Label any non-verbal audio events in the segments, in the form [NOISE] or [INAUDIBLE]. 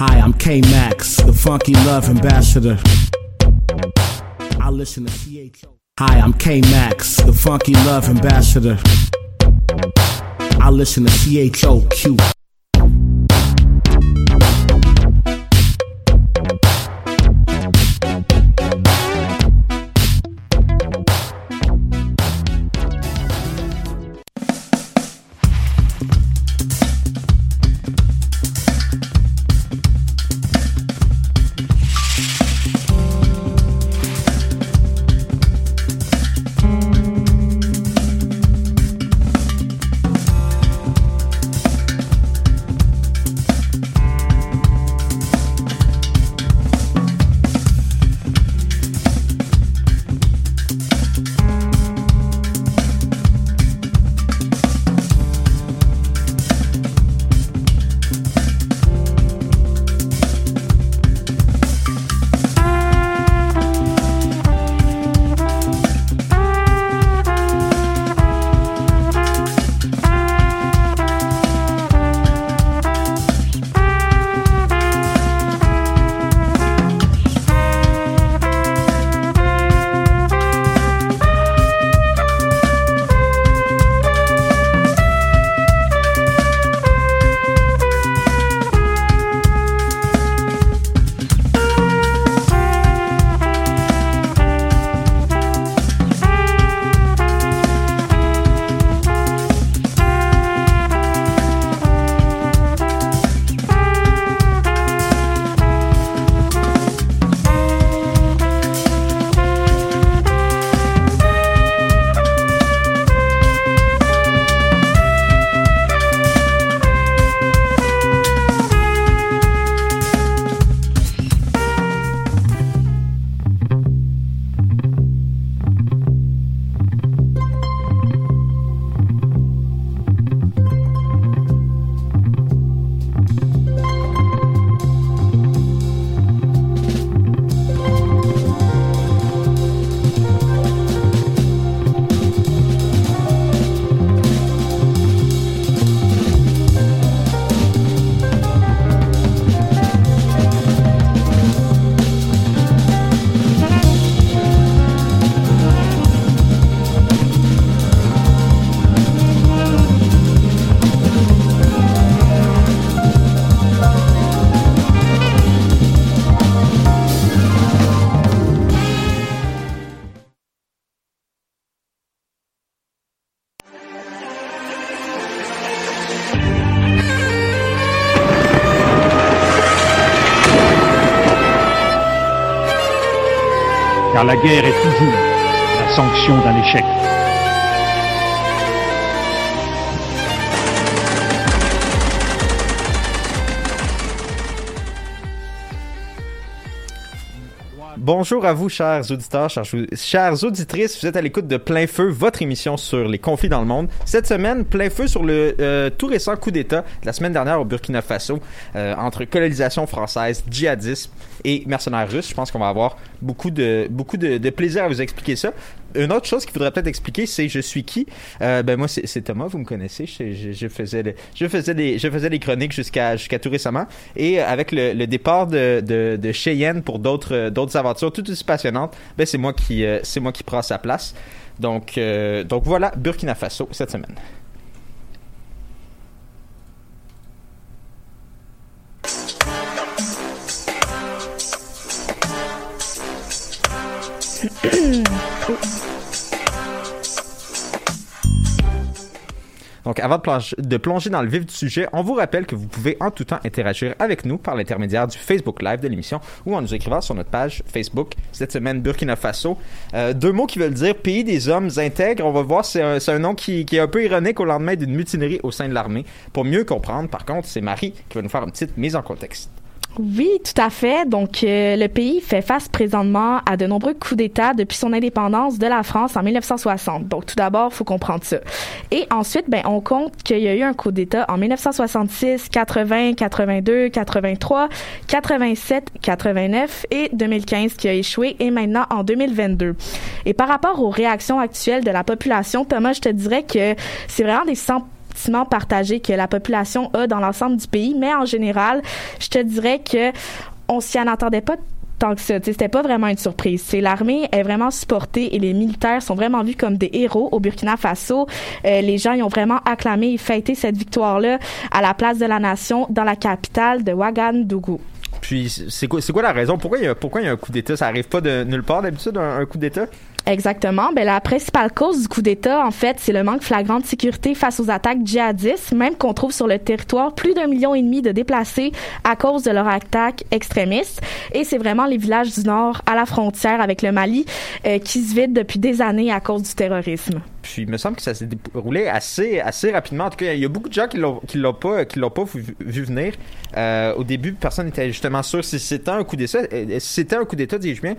Hi, I'm K Max, the funky love ambassador. I listen to CHO. Hi, I'm K Max, the funky love ambassador. I listen to CHOQ. Car la guerre est toujours la sanction d'un échec. Bonjour à vous, chers auditeurs, chers, auditrices. Vous êtes à l'écoute de Plein Feu, votre émission sur les conflits dans le monde. Cette semaine, plein feu sur le euh, tout récent coup d'État de la semaine dernière au Burkina Faso euh, entre colonisation française, djihadisme et mercenaires russes. Je pense qu'on va avoir beaucoup de beaucoup de, de, plaisir à vous expliquer ça. Une autre chose qu'il faudrait peut-être expliquer, c'est je suis qui? Euh, ben moi, c'est Thomas, vous me connaissez. Je, faisais je faisais des des chroniques jusqu'à jusqu'à tout récemment. Et avec le, départ de, de, Cheyenne pour d'autres d'autres aventures tout aussi passionnantes, ben c'est moi qui euh, c'est moi qui prends sa place. Donc euh, donc voilà Burkina Faso cette semaine. Donc, avant de plonger, dans le vif du sujet, on vous rappelle que vous pouvez en tout temps interagir avec nous par l'intermédiaire du Facebook Live de l'émission ou en nous écrivant sur notre page Facebook cette semaine Burkina Faso. Euh, deux mots qui veulent dire pays des hommes intègres. On va voir, c'est un, nom qui, est un peu ironique au lendemain d'une mutinerie au sein de l'armée. Pour mieux comprendre, par contre, c'est Marie qui va nous faire une petite mise en contexte. Oui, tout à fait. Donc, euh, le pays fait face présentement à de nombreux coups d'État depuis son indépendance de la France en 1960. Donc, tout d'abord, faut comprendre ça. Et ensuite, ben, on compte qu'il y a eu un coup d'État en 1966, 80, 82, 83, 87, 89 et 2015 qui a échoué et maintenant en 2022. Et par rapport aux réactions actuelles de la population, Thomas, je te dirais que c'est vraiment des 100 partagé que la population a dans l'ensemble du pays, mais en général, je te dirais que on s'y en attendait pas tant que ça. C'était pas vraiment une surprise. L'armée est vraiment supportée et les militaires sont vraiment vus comme des héros au Burkina Faso. Euh, les gens y ont vraiment acclamé et fêté cette victoire-là à la place de la nation dans la capitale de Ouagadougou. Puis c'est quoi, la raison? Pourquoi il y a, pourquoi il y a un coup d'État? Ça arrive pas de nulle part d'habitude, un coup d'État? Exactement. Ben, la principale cause du coup d'État, en fait, c'est le manque flagrant de sécurité face aux attaques djihadistes, même qu'on trouve sur le territoire plus d'un million et demi de déplacés à cause de leurs attaques extrémistes. Et c'est vraiment les villages du Nord à la frontière avec le Mali euh, qui se vident depuis des années à cause du terrorisme. Puis il me semble que ça s'est déroulé assez, assez rapidement. En tout cas, il y a beaucoup de gens qui l'ont, l'ont pas, qui l'ont pas vu, venir. Euh, au début, personne n'était justement sûr si c'était un coup d'État. Euh, si c'était un coup d'État, dis-je bien.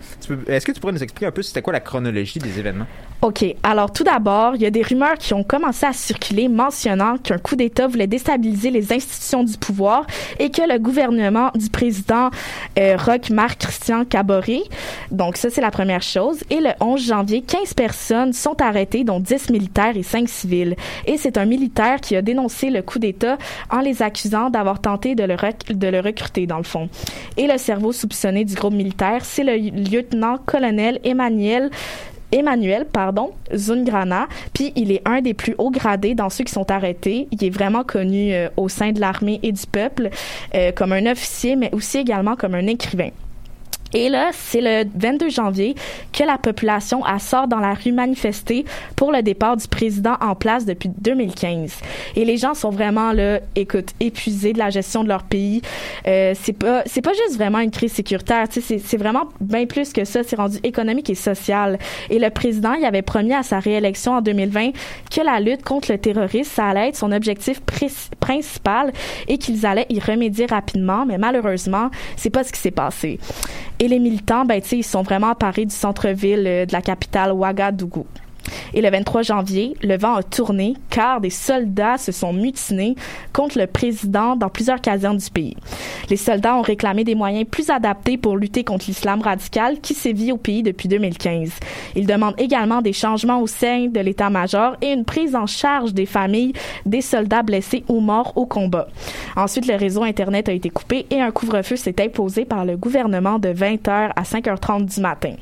est-ce que tu pourrais nous expliquer un peu c'était quoi la chronologie des événements? OK. Alors, tout d'abord, il y a des rumeurs qui ont commencé à circuler mentionnant qu'un coup d'État voulait déstabiliser les institutions du pouvoir et que le gouvernement du président euh, Roch Marc Christian Caboret. Donc, ça, c'est la première chose. Et le 11 janvier, 15 personnes sont arrêtées, dont 10 militaires et 5 civils. Et c'est un militaire qui a dénoncé le coup d'État en les accusant d'avoir tenté de le, de le recruter, dans le fond. Et le cerveau soupçonné du groupe militaire, c'est le lieutenant-colonel Emmanuel Emmanuel, pardon, Zungrana, puis il est un des plus hauts gradés dans ceux qui sont arrêtés. Il est vraiment connu euh, au sein de l'armée et du peuple euh, comme un officier, mais aussi également comme un écrivain. Et là, c'est le 22 janvier que la population sort dans la rue manifester pour le départ du président en place depuis 2015. Et les gens sont vraiment là, écoute, épuisés de la gestion de leur pays. Euh, c'est pas, c'est pas juste vraiment une crise sécuritaire. Tu sais, c'est vraiment bien plus que ça. C'est rendu économique et social. Et le président, il avait promis à sa réélection en 2020 que la lutte contre le terrorisme, ça allait être son objectif principal et qu'ils allaient y remédier rapidement. Mais malheureusement, c'est pas ce qui s'est passé. Et les militants, ben, ils sont vraiment parés du centre-ville euh, de la capitale Ouagadougou. Et le 23 janvier, le vent a tourné car des soldats se sont mutinés contre le président dans plusieurs casernes du pays. Les soldats ont réclamé des moyens plus adaptés pour lutter contre l'islam radical qui sévit au pays depuis 2015. Ils demandent également des changements au sein de l'état-major et une prise en charge des familles des soldats blessés ou morts au combat. Ensuite, le réseau Internet a été coupé et un couvre-feu s'est imposé par le gouvernement de 20h à 5h30 du matin.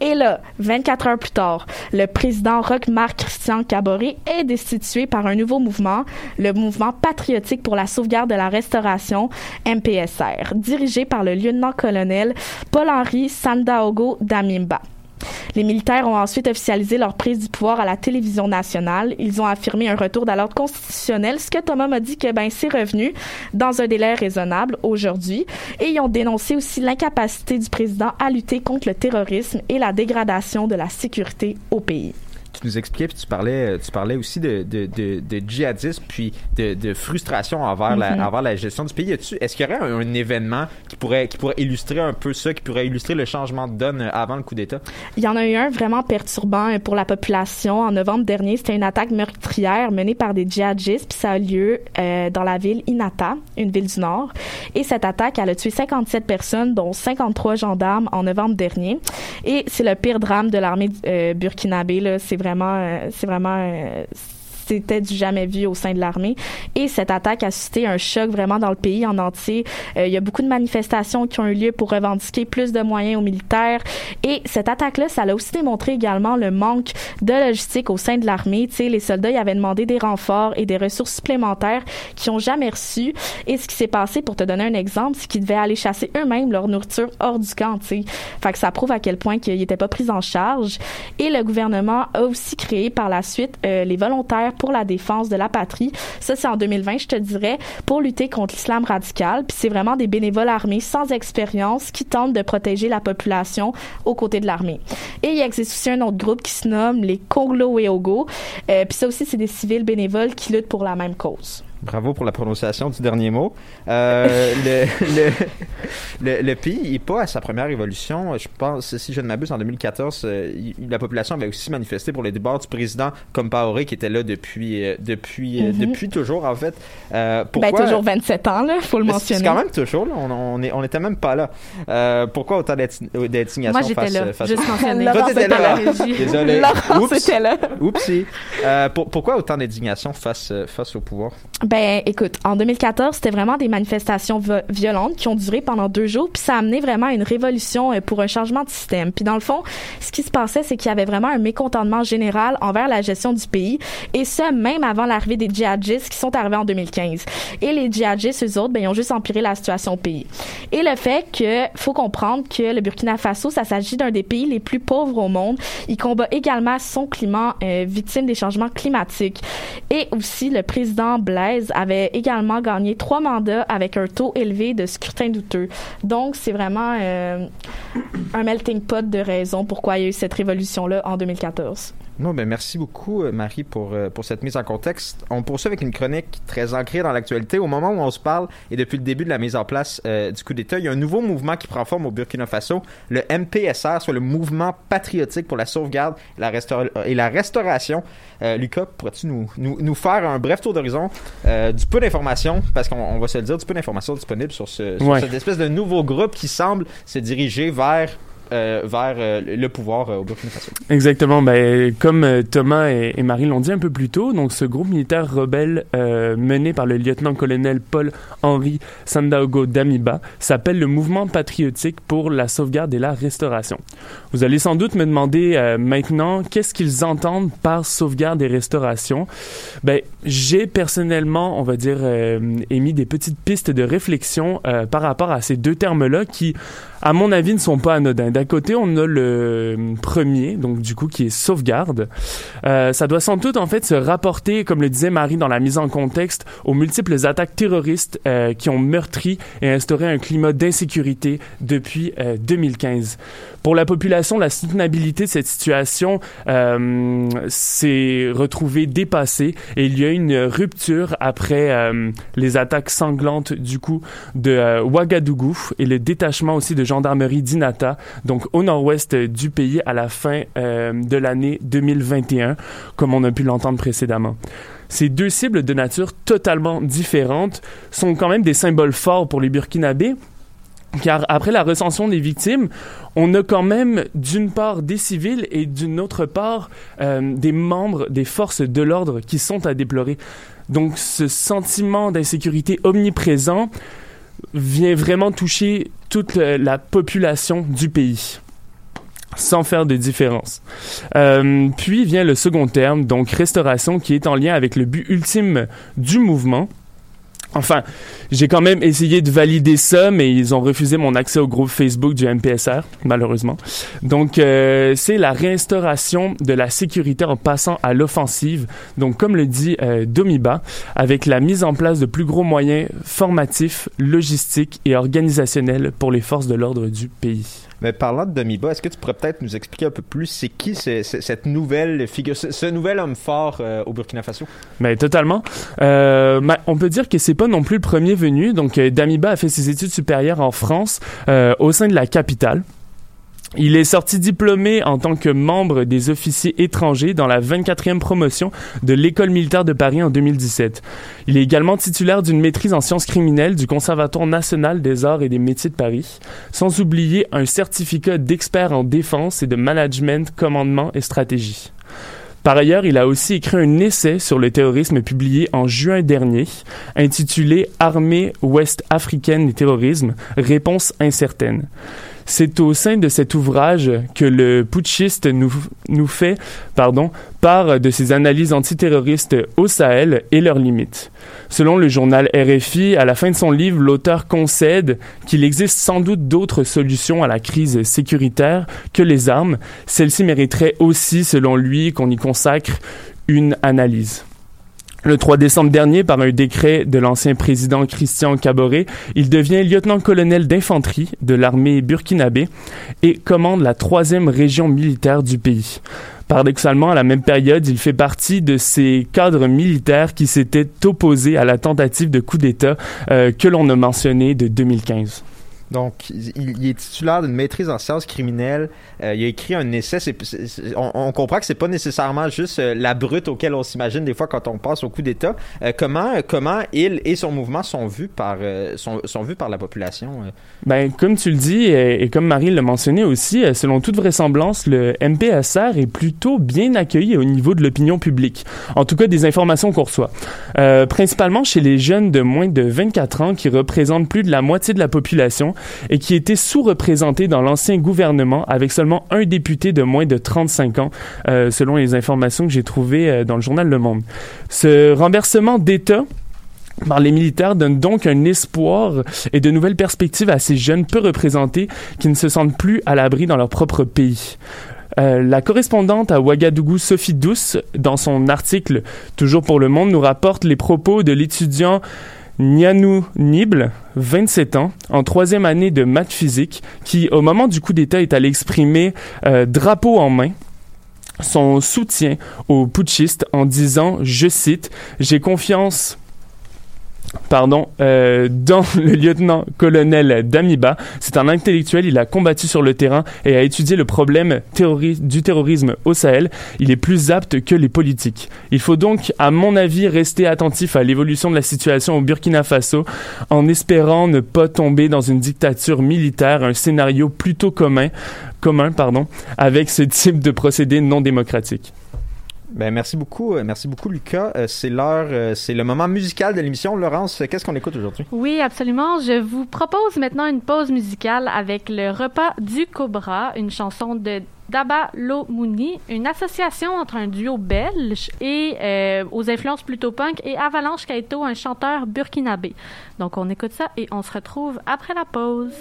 Et là, 24 heures plus tard, le président Roch-Marc Christian Caboret est destitué par un nouveau mouvement, le mouvement patriotique pour la sauvegarde de la restauration, MPSR, dirigé par le lieutenant-colonel Paul-Henri Sandaogo Damimba. Les militaires ont ensuite officialisé leur prise du pouvoir à la télévision nationale. Ils ont affirmé un retour dans l'ordre constitutionnel, ce que Thomas m'a dit que ben c'est revenu dans un délai raisonnable aujourd'hui. Et ils ont dénoncé aussi l'incapacité du président à lutter contre le terrorisme et la dégradation de la sécurité au pays tu nous expliquais, puis tu parlais, tu parlais aussi de, de, de, de djihadisme, puis de, de frustration envers, la, envers la gestion du pays. Est-ce qu'il y aurait un, événement qui pourrait, qui pourrait illustrer un peu ça, qui pourrait illustrer le changement de donne avant le coup d'État? Il y en a eu un vraiment perturbant pour la population. En novembre dernier, c'était une attaque meurtrière menée par des djihadistes, puis ça a lieu euh, dans la ville Inata, une ville du Nord. Et cette attaque, elle a tué 57 personnes, dont 53 gendarmes en novembre dernier. Et c'est le pire drame de l'armée euh, burkinabé. C'est vraiment, euh, c'est vraiment euh, c'était du jamais vu au sein de l'armée. Et cette attaque a suscité un choc vraiment dans le pays en entier. Euh, il y a beaucoup de manifestations qui ont eu lieu pour revendiquer plus de moyens aux militaires. Et cette attaque-là, ça a aussi démontré également le manque de logistique au sein de l'armée. Tu sais, les soldats y avaient demandé des renforts et des ressources supplémentaires qu'ils n'ont jamais reçues. Et ce qui s'est passé, pour te donner un exemple, c'est qu'ils devaient aller chasser eux-mêmes leur nourriture hors du camp. Tu sais. Fait que ça prouve à quel point qu'ils n'étaient pas pris en charge. Et le gouvernement a aussi créé par la suite euh, les volontaires pour la défense de la patrie. Ça, c'est en 2020, je te dirais, pour lutter contre l'islam radical. Puis c'est vraiment des bénévoles armés sans expérience qui tentent de protéger la population aux côtés de l'armée. Et il existe aussi un autre groupe qui se nomme les Konglo Weogo. Euh, puis ça aussi, c'est des civils bénévoles qui luttent pour la même cause. Bravo pour la prononciation du dernier mot. Euh, [LAUGHS] le, le, le, pays n'est pas à sa première révolution. Je pense, si je ne m'abuse, en 2014, euh, la population avait aussi manifesté pour les débords du président Compaoré qui était là depuis, euh, depuis, euh, Mhm. depuis toujours, en fait. Euh, Ben, pourquoi... toujours 27 ans, là, faut le C'est mentionner. quand même toujours, là. On, on, est, on était même pas là. Euh, pourquoi autant d'indi- d'indignation Moi, j'étais face, là. face Juste. Toi, t'étais là. Désolé. [LAUGHS] Laurence Oups. était là. Oupsie. Pour- pourquoi autant d'indignation face, face au pouvoir? Ben, écoute, en 2014, c'était vraiment des manifestations violentes qui ont duré pendant deux jours, puis ça a amené vraiment à une révolution euh, pour un changement de système. Puis dans le fond, ce qui se passait, c'est qu'il y avait vraiment un mécontentement général envers la gestion du pays, et ce, même avant l'arrivée des djihadistes qui sont arrivés en 2015. Et les djihadistes, eux autres, ben, ils ont juste empiré la situation au pays. Et le fait que, faut comprendre que le Burkina Faso, ça s'agit d'un des pays les plus pauvres au monde. Il combat également son climat, euh, victime des changements climatiques. Et aussi, le président Blaise avait également gagné trois mandats avec un taux élevé de scrutin douteux. Donc, c'est vraiment euh, un melting pot de raisons pourquoi il y a eu cette révolution-là en 2014. Non, ben merci beaucoup, euh, Marie, pour, euh, pour cette mise en contexte. On poursuit avec une chronique très ancrée dans l'actualité. Au moment où on se parle, et depuis le début de la mise en place euh, du coup d'État, il y a un nouveau mouvement qui prend forme au Burkina Faso, le MPSR, soit le Mouvement patriotique pour la sauvegarde et la, restaura- et la restauration. Euh, Lucas, pourrais-tu nous, nous, nous faire un bref tour d'horizon euh, du peu d'informations, parce qu'on on va se le dire, du peu d'informations disponibles sur, ce, sur Ouais. cette espèce de nouveau groupe qui semble se diriger vers, euh, vers euh, le pouvoir euh, au Burkina Faso. Exactement. Ben, comme Thomas et, Marie l'ont dit un peu plus tôt, donc ce groupe militaire rebelle mené par le lieutenant-colonel Paul-Henri Sandaogo Damiba s'appelle le Mouvement patriotique pour la sauvegarde et la restauration. Vous allez sans doute me demander maintenant qu'est-ce qu'ils entendent par sauvegarde et restauration? Ben, j'ai personnellement, on va dire, émis des petites pistes de réflexion par rapport à ces deux termes-là qui, à mon avis, ne sont pas anodins. D'un côté, on a le premier, donc du coup, qui est sauvegarde. Euh, ça doit sans doute, en fait, se rapporter, comme le disait Marie dans la mise en contexte, aux multiples attaques terroristes euh, qui ont meurtri et instauré un climat d'insécurité depuis euh, 2015. Pour la population, la soutenabilité de cette situation euh, s'est retrouvée dépassée et il y a une rupture après euh, les attaques sanglantes du coup de euh, Ouagadougou et le détachement aussi de gendarmerie d'Inata, donc au nord-ouest du pays à la fin euh, de l'année 2021, comme on a pu l'entendre précédemment. Ces deux cibles de nature totalement différentes sont quand même des symboles forts pour les Burkinabés, car après la recension des victimes, on a quand même d'une part des civils et d'une autre part euh, des membres des forces de l'ordre qui sont à déplorer. Donc ce sentiment d'insécurité omniprésent vient vraiment toucher toute la population du pays sans faire de différence. Euh, puis vient le second terme, donc restauration, qui est en lien avec le but ultime du mouvement. Enfin, j'ai quand même essayé de valider ça, mais ils ont refusé mon accès au groupe Facebook du MPSR, malheureusement. Donc, euh, c'est la réinstauration de la sécurité en passant à l'offensive. Donc, comme le dit euh, Domiba, avec la mise en place de plus gros moyens formatifs, logistiques et organisationnels pour les forces de l'ordre du pays. Mais parlant de Demiba, est-ce que tu pourrais peut-être nous expliquer un peu plus c'est qui ce- ce- cette nouvelle figure, ce, ce nouvel homme fort euh, au Burkina Faso? Mais totalement. Euh, ma- on peut dire que c'est pas non plus le premier venu. Donc, euh, Damiba a fait ses études supérieures en France, euh, au sein de la capitale. Il est sorti diplômé en tant que membre des officiers étrangers dans la 24e promotion de l'École militaire de Paris en 2017. Il est également titulaire d'une maîtrise en sciences criminelles du Conservatoire national des arts et des métiers de Paris, sans oublier un certificat d'expert en défense et de management, commandement et stratégie. Par ailleurs, il a aussi écrit un essai sur le terrorisme publié en juin dernier, intitulé Armée ouest africaine et terrorisme, réponse incertaine. C'est au sein de cet ouvrage que le putschiste nous, fait part de ses analyses antiterroristes au Sahel et leurs limites. Selon le journal RFI, à la fin de son livre, l'auteur concède qu'il existe sans doute d'autres solutions à la crise sécuritaire que les armes. Celle-ci mériterait aussi, selon lui, qu'on y consacre une analyse. Le 3 décembre dernier, par un décret de l'ancien président Christian Caboret, il devient lieutenant-colonel d'infanterie de l'armée burkinabé et commande la troisième région militaire du pays. Paradoxalement, à la même période, il fait partie de ces cadres militaires qui s'étaient opposés à la tentative de coup d'État euh, que l'on a mentionné de 2015. Donc, il, est titulaire d'une maîtrise en sciences criminelles. Euh, il a écrit un essai. on, comprend que c'est pas nécessairement juste euh, la brute auquel on s'imagine des fois quand on passe au coup d'État. Euh, comment, comment il et son mouvement sont vus par, sont, sont, vus par la population? Ben, comme tu le dis, et, comme Marie l'a mentionné aussi, selon toute vraisemblance, le MPSR est plutôt bien accueilli au niveau de l'opinion publique. En tout cas, des informations qu'on reçoit. principalement chez les jeunes de moins de 24 ans qui représentent plus de la moitié de la population et qui était sous-représenté dans l'ancien gouvernement avec seulement un député de moins de 35 ans, euh, selon les informations que j'ai trouvées euh, dans le journal Le Monde. Ce renversement d'État par les militaires donne donc un espoir et de nouvelles perspectives à ces jeunes peu représentés qui ne se sentent plus à l'abri dans leur propre pays. Euh, la correspondante à Ouagadougou, Sophie Douce, dans son article Toujours pour le Monde, nous rapporte les propos de l'étudiant Nianou Nible, 27 ans, en troisième année de maths physique, qui, au moment du coup d'État, est allé exprimer euh, drapeau en main son soutien aux putschistes en disant, je cite, J'ai confiance pardon, euh, dans [LAUGHS] le lieutenant-colonel Damiba. C'est un intellectuel, il a combattu sur le terrain et a étudié le problème du terrorisme au Sahel. Il est plus apte que les politiques. Il faut donc, à mon avis, rester attentif à l'évolution de la situation au Burkina Faso en espérant ne pas tomber dans une dictature militaire, un scénario plutôt commun, commun pardon, avec ce type de procédé non démocratique. Ben, merci beaucoup, euh, merci beaucoup Lucas. Euh, c'est l'heure, euh, c'est le moment musical de l'émission. Laurence, qu'est-ce qu'on écoute aujourd'hui? Oui, absolument. Je vous propose maintenant une pause musicale avec le repas du Cobra, une chanson de Daba Lomouni, une association entre un duo belge et aux influences plutôt punk et Avalanche Kaito, un chanteur burkinabé. Donc on écoute ça et on se retrouve après la pause.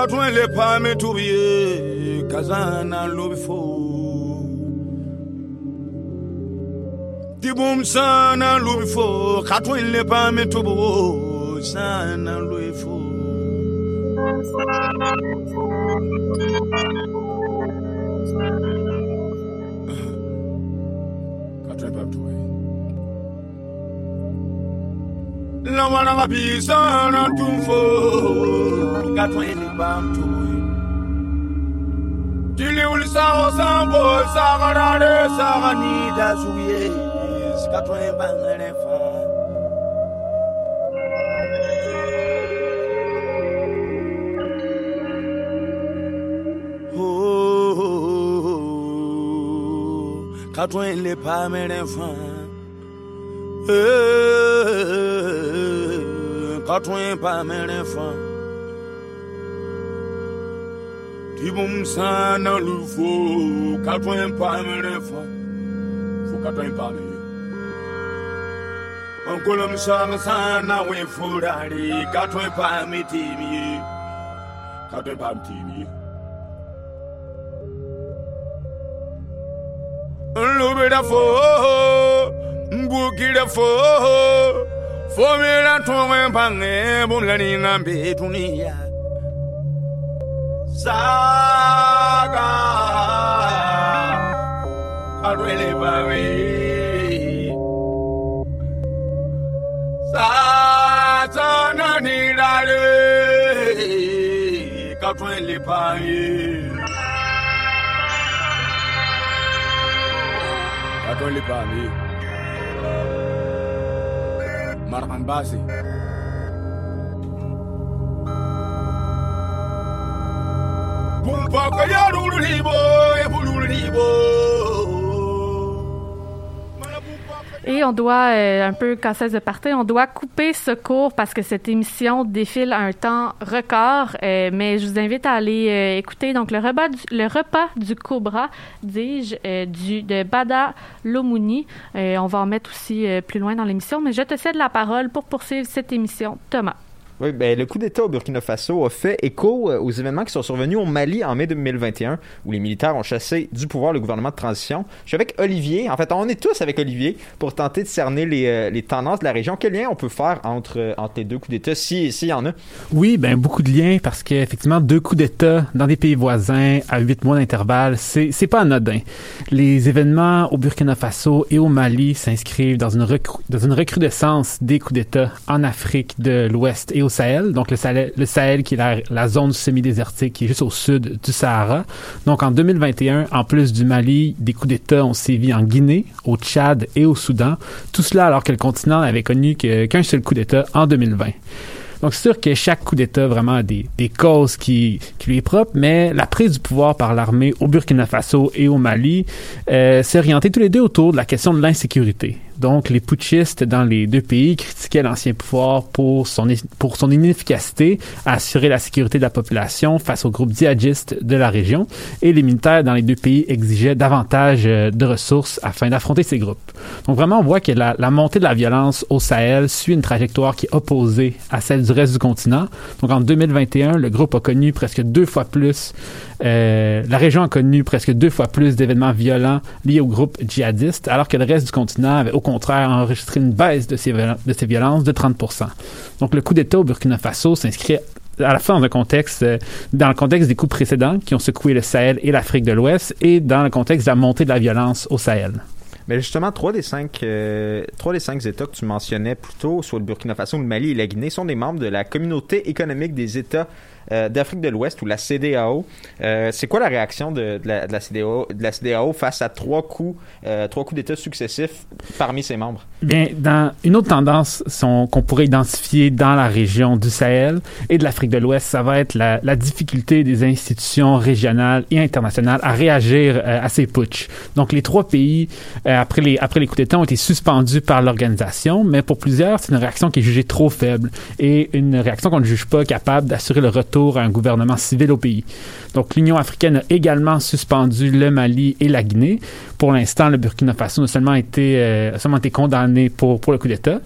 katwele phame thubiye kazana lobifo dibumsana lobifo katwele phame thubo sana le katwele phame thubo lawana mabisa na tumfo ngapha elibam tubuyi Diliuli sango sango sagarare saganida suye skatwa ebangere fa. Oh, oh, oh. Katwen le pa mere fan eh, Katwen pa mere fan Ibom sana lufo katwa empamerefa fo katwa empame Ankola msana sana we furari katwa empame timi. Katwa empame timi. Lubira fo mbukira fo. Fo mira tuwe mpange bumlani ngambe dunia saga Karwele bawe Satana nirare Karwele bawe Karwele bawe Marhan Basi Et on doit, euh, un peu casseuse de partie, on doit couper ce cours parce que cette émission défile un temps record. euh, mais je vous invite à aller euh, écouter donc le repas du, Cobra, dis-je, de Bada Lomuni. Euh, on va en mettre aussi plus loin dans l'émission, mais je te cède la parole pour poursuivre cette émission. Thomas. Oui, ben, le coup d'État au Burkina Faso a fait écho euh, aux événements qui sont survenus au Mali en mai 2021, où les militaires ont chassé du pouvoir le gouvernement de transition. Je suis avec Olivier, en fait, on est tous avec Olivier pour tenter de cerner les, euh, tendances de la région. Quel lien on peut faire entre, euh, entre les deux coups d'État, si s'il y en a? Oui, ben beaucoup de liens parce qu'effectivement, deux coups d'État dans des pays voisins à huit mois d'intervalle, c'est c'est pas anodin. Les événements au Burkina Faso et au Mali s'inscrivent dans une recru- dans une recrudescence des coups d'État en Afrique de l'Ouest et au Sahel. Donc le Sahel, le qui est la, zone semi-désertique qui est juste au sud du Sahara. Donc en 2021, en plus du Mali, des coups d'État ont sévi en Guinée, au Tchad et au Soudan. Tout cela alors que le continent n'avait connu qu'un seul coup d'État en 2020. Donc, c'est sûr que chaque coup d'État vraiment a des, des causes qui, qui lui est propre, mais la prise du pouvoir par l'armée au Burkina Faso et au Mali euh, s'est orientée tous les deux autour de la question de l'insécurité. Donc, les putschistes dans les deux pays critiquaient l'ancien pouvoir pour son, pour son inefficacité à assurer la sécurité de la population face aux groupes djihadistes de la région, et les militaires dans les deux pays exigeaient davantage euh, de ressources afin d'affronter ces groupes. Donc, vraiment, on voit que la, la montée de la violence au Sahel suit une trajectoire qui est opposée à celle du reste du continent. Donc, en 2021, le groupe a connu presque deux fois plus, euh, la région a connu presque deux fois plus d'événements violents liés au groupe djihadiste, alors que le reste du continent avait au contraire enregistré une baisse de ces, violences de 30% Donc, le coup d'État au Burkina Faso s'inscrit à la fois dans un contexte, euh, dans le contexte des coups précédents qui ont secoué le Sahel et l'Afrique de l'Ouest, et dans le contexte de la montée de la violence au Sahel. Mais justement, trois des cinq, euh, trois des cinq États que tu mentionnais plus tôt, soit le Burkina Faso, le Mali et la Guinée, sont des membres de la communauté économique des États d'Afrique de l'Ouest ou la CDAO. Euh, c'est quoi la réaction de, la, CDAO, face à trois coups, euh, trois coups d'État successifs parmi ses membres? Bien, une autre tendance qu'on pourrait identifier dans la région du Sahel et de l'Afrique de l'Ouest, ça va être la, difficulté des institutions régionales et internationales à réagir euh, à ces putschs. Donc, les trois pays, euh, après, les, après les coups d'État, ont été suspendus par l'organisation, mais pour plusieurs, c'est une réaction qui est jugée trop faible et une réaction qu'on ne juge pas capable d'assurer le retour à un gouvernement civil au pays. Donc, l'Union africaine a également suspendu le Mali et la Guinée. Pour l'instant, le Burkina Faso a seulement été, euh, a seulement été condamné pour, pour le coup d'État.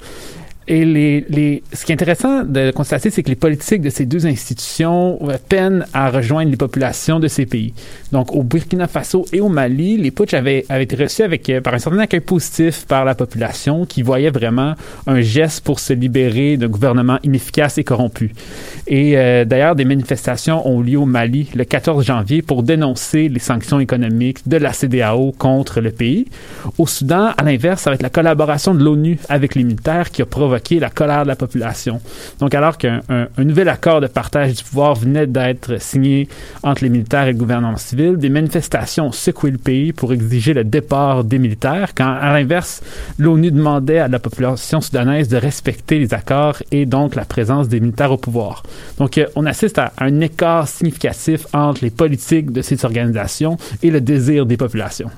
Et les, les, ce qui est intéressant de constater, c'est que les politiques de ces deux institutions euh, peinent à rejoindre les populations de ces pays. Donc, au Burkina Faso et au Mali, les putsch avaient, avaient été reçus avec, euh, par un certain accueil positif par la population qui voyait vraiment un geste pour se libérer d'un gouvernement inefficace et corrompu. Et euh, d'ailleurs, des manifestations ont lieu au Mali le 14 janvier pour dénoncer les sanctions économiques de la CDAO contre le pays. Au Soudan, à l'inverse, ça va être la collaboration de l'ONU avec les militaires qui a provoqué la colère de la population. Donc, alors qu'un un, un nouvel accord de partage du pouvoir venait d'être signé entre les militaires et le gouvernement civil, des manifestations secoué le pays pour exiger le départ des militaires, quand, à l'inverse, l'ONU demandait à la population soudanaise de respecter les accords et donc la présence des militaires au pouvoir. Donc, euh, on assiste à un écart significatif entre les politiques de ces organisations et le désir des populations.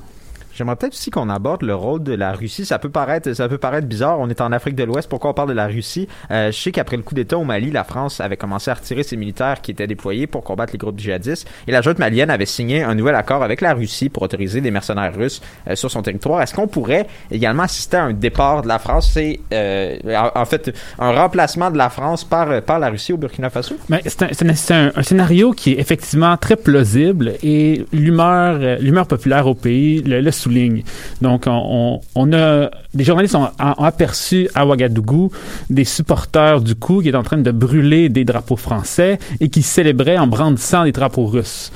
J'aimerais peut-être aussi qu'on aborde le rôle de la Russie. Ça peut paraître, ça peut paraître bizarre. On est en Afrique de l'Ouest. Pourquoi on parle de la Russie? Euh, Je sais qu'après le coup d'État au Mali, la France avait commencé à retirer ses militaires qui étaient déployés pour combattre les groupes djihadistes. Et la junte malienne avait signé un nouvel accord avec la Russie pour autoriser des mercenaires russes euh, sur son territoire. Est-ce qu'on pourrait également assister à un départ de la France? C'est euh, en, fait un remplacement de la France par par la Russie au Burkina Faso? C'est un, un- un scénario qui est effectivement très plausible et l'humeur, euh, l'humeur populaire au pays le, le Donc, on, a des journalistes ont, aperçu à Ouagadougou des supporters du coup qui est en train de brûler des drapeaux français et qui célébraient en brandissant des drapeaux russes.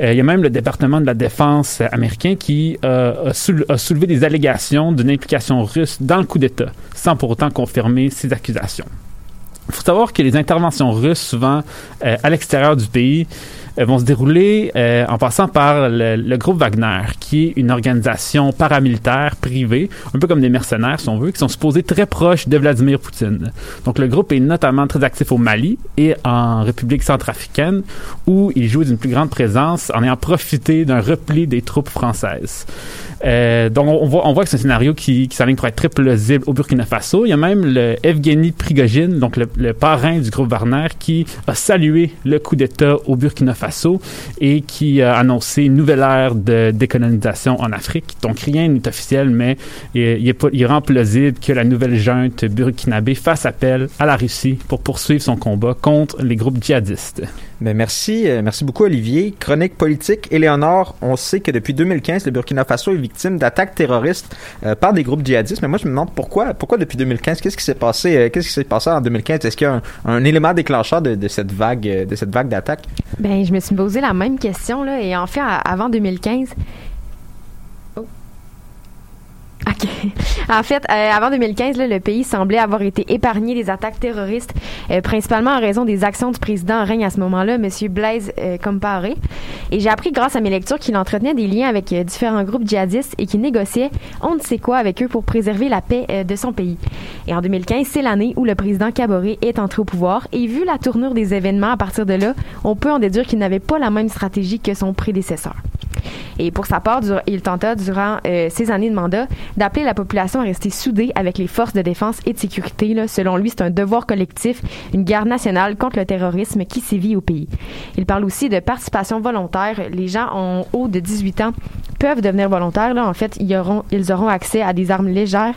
Euh, il y a même le département de la défense américain qui euh, a soulevé des allégations d'une implication russe dans le coup d'État, sans pour autant confirmer ces accusations. Il faut savoir que les interventions russes, souvent euh, à l'extérieur du pays, euh, vont se dérouler euh, en passant par le, le, groupe Wagner, qui est une organisation paramilitaire privée, un peu comme des mercenaires, si on veut, qui sont supposés très proches de Vladimir Poutine. Donc le groupe est notamment très actif au Mali et en République centrafricaine, où il joue d'une plus grande présence en ayant profité d'un repli des troupes françaises. Euh, donc, on voit, on voit que c'est un scénario qui, qui s'aligne pour être très plausible au Burkina Faso. Il y a même le Evgeny Prigogine, donc le, parrain du groupe Wagner, qui a salué le coup d'État au Burkina Faso et qui a annoncé une nouvelle ère de décolonisation en Afrique. Donc, rien n'est officiel, mais il, il, est, il rend plausible que la nouvelle junte burkinabé fasse appel à la Russie pour poursuivre son combat contre les groupes djihadistes. Ben merci, euh, merci beaucoup Olivier. Chronique politique, Éléonore, on sait que depuis 2015, le Burkina Faso est victime d'attaques terroristes euh, par des groupes djihadistes. Mais moi, je me demande pourquoi, depuis 2015, qu'est-ce qui s'est passé, euh, qu'est-ce qui s'est passé en 2015 Est-ce qu'il y a un, élément déclencheur de, cette vague, de cette vague d'attaques? Ben, je me suis posé la même question là, et en fait, avant 2015. En fait, euh, avant 2015, là, le pays semblait avoir été épargné des attaques terroristes, euh, principalement en raison des actions du président en règne à ce moment-là, M. Blaise euh, Compaoré. Et j'ai appris grâce à mes lectures qu'il entretenait des liens avec euh, différents groupes djihadistes et qu'il négociait on ne sait quoi avec eux pour préserver la paix de son pays. Et en 2015, c'est l'année où le président Kaboré est entré au pouvoir. Et vu la tournure des événements à partir de là, on peut en déduire qu'il n'avait pas la même stratégie que son prédécesseur. Et pour sa part, il tenta durant euh, ses années de mandat d'appeler la population à rester soudée avec les forces de défense et de sécurité. Selon lui, c'est un devoir collectif, une guerre nationale contre le terrorisme qui sévit au pays. Il parle aussi de participation volontaire. Les gens en haut de 18 ans peuvent devenir volontaires. Là. En fait, ils auront, ils auront accès à des armes légères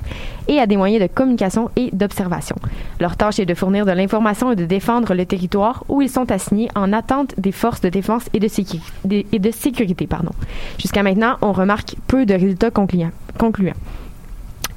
et à des moyens de communication et d'observation. Leur tâche est de fournir de l'information et de défendre le territoire où ils sont assignés en attente des forces de défense et de, et de sécurité. Jusqu'à maintenant, on remarque peu de résultats concluants.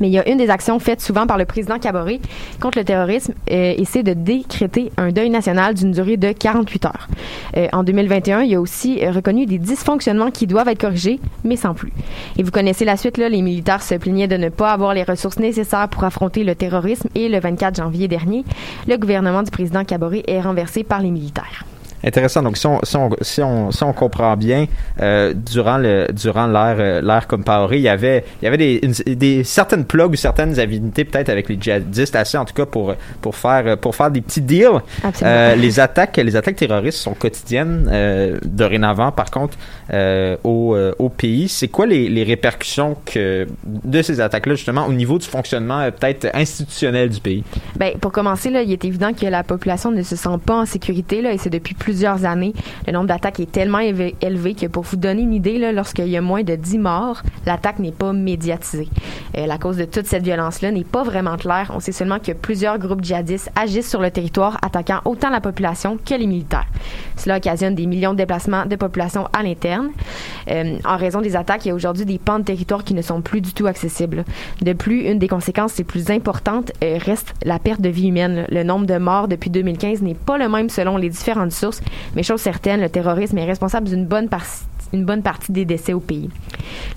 Mais il y a une des actions faites souvent par le président Caboret contre le terrorisme euh, et c'est de décréter un deuil national d'une durée de 48 heures. Euh, en 2021, il y a aussi euh, reconnu des dysfonctionnements qui doivent être corrigés, mais sans plus. Et vous connaissez la suite, là, les militaires se plaignaient de ne pas avoir les ressources nécessaires pour affronter le terrorisme et le 24 janvier dernier, le gouvernement du président Caboret est renversé par les militaires. Intéressant. Donc, si on, si on, si on, si on comprend bien, euh, durant le durant l'ère l'ère comme Paori, il y avait il y avait des, une, des certaines plugs ou certaines affinités peut-être avec les djihadistes assez en tout cas pour pour faire pour faire des petits deals. Euh, les attaques les attaques terroristes sont quotidiennes euh, dorénavant. Par contre, euh, au au pays, c'est quoi les, les répercussions que de ces attaques-là justement au niveau du fonctionnement peut-être institutionnel du pays? Ben pour commencer là, il est évident que la population ne se sent pas en sécurité là et c'est depuis plus plusieurs années. Le nombre d'attaques est tellement élevé, que pour vous donner une idée, lorsqu'il y a moins de 10 morts, l'attaque n'est pas médiatisée. Euh, la cause de toute cette violence-là n'est pas vraiment claire. On sait seulement que plusieurs groupes djihadistes agissent sur le territoire, attaquant autant la population que les militaires. Cela occasionne des millions de déplacements de population à l'interne. Euh, en raison des attaques, il y a aujourd'hui des pans de territoire qui ne sont plus du tout accessibles. De plus, une des conséquences les plus importantes euh, reste la perte de vie humaine. Le nombre de morts depuis 2015 n'est pas le même selon les différentes sources, mais chose certaine, le terrorisme est responsable d'une bonne partie une bonne partie des décès au pays.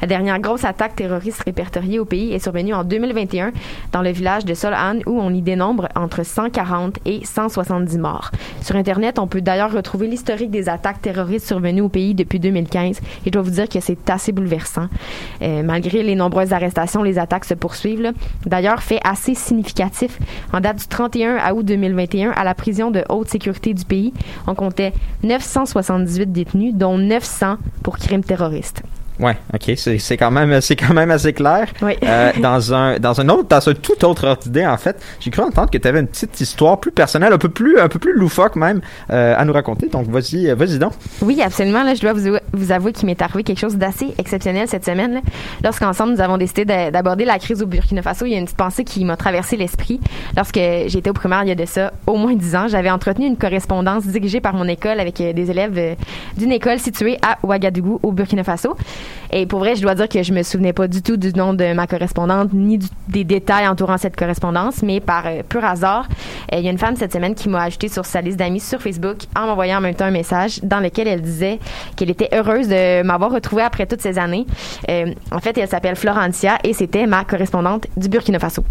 La dernière grosse attaque terroriste répertoriée au pays est survenue en 2021 dans le village de Sol'an où on y dénombre entre 140 et 170 morts. Sur Internet, on peut d'ailleurs retrouver l'historique des attaques terroristes survenues au pays depuis 2015 et je dois vous dire que c'est assez bouleversant. Euh, malgré les nombreuses arrestations, les attaques se poursuivent. D'ailleurs, fait assez significatif, en date du 31 août 2021 à la prison de haute sécurité du pays, on comptait 978 détenus, dont 900 pour crimes terroristes. Ouais, ok, c'est quand même c'est quand même assez clair. Oui. euh, dans un dans un autre dans un tout autre ordre d'idée en fait, j'ai cru entendre que tu avais une petite histoire plus personnelle, un peu plus un peu plus loufoque même euh, à nous raconter. Donc vas-y vas-y donc. Oui, absolument. Là, je dois vous, vous avouer qu'il m'est arrivé quelque chose d'assez exceptionnel cette semaine. Lorsqu'ensemble nous avons décidé d'aborder la crise au Burkina Faso, il y a une petite pensée qui m'a traversé l'esprit. Lorsque j'étais au primaire il y a de ça au moins dix ans, j'avais entretenu une correspondance dirigée par mon école avec des élèves d'une école située à Ouagadougou au Burkina Faso. Et pour vrai, je dois dire que je me souvenais pas du tout du nom de ma correspondante ni des détails entourant cette correspondance, mais par euh, pur hasard, euh, il y a une femme cette semaine qui m'a ajouté sur sa liste d'amis sur Facebook en m'envoyant en même temps un message dans lequel elle disait qu'elle était heureuse de m'avoir retrouvée après toutes ces années. Euh, en fait, elle s'appelle Florentia et c'était ma correspondante du Burkina Faso.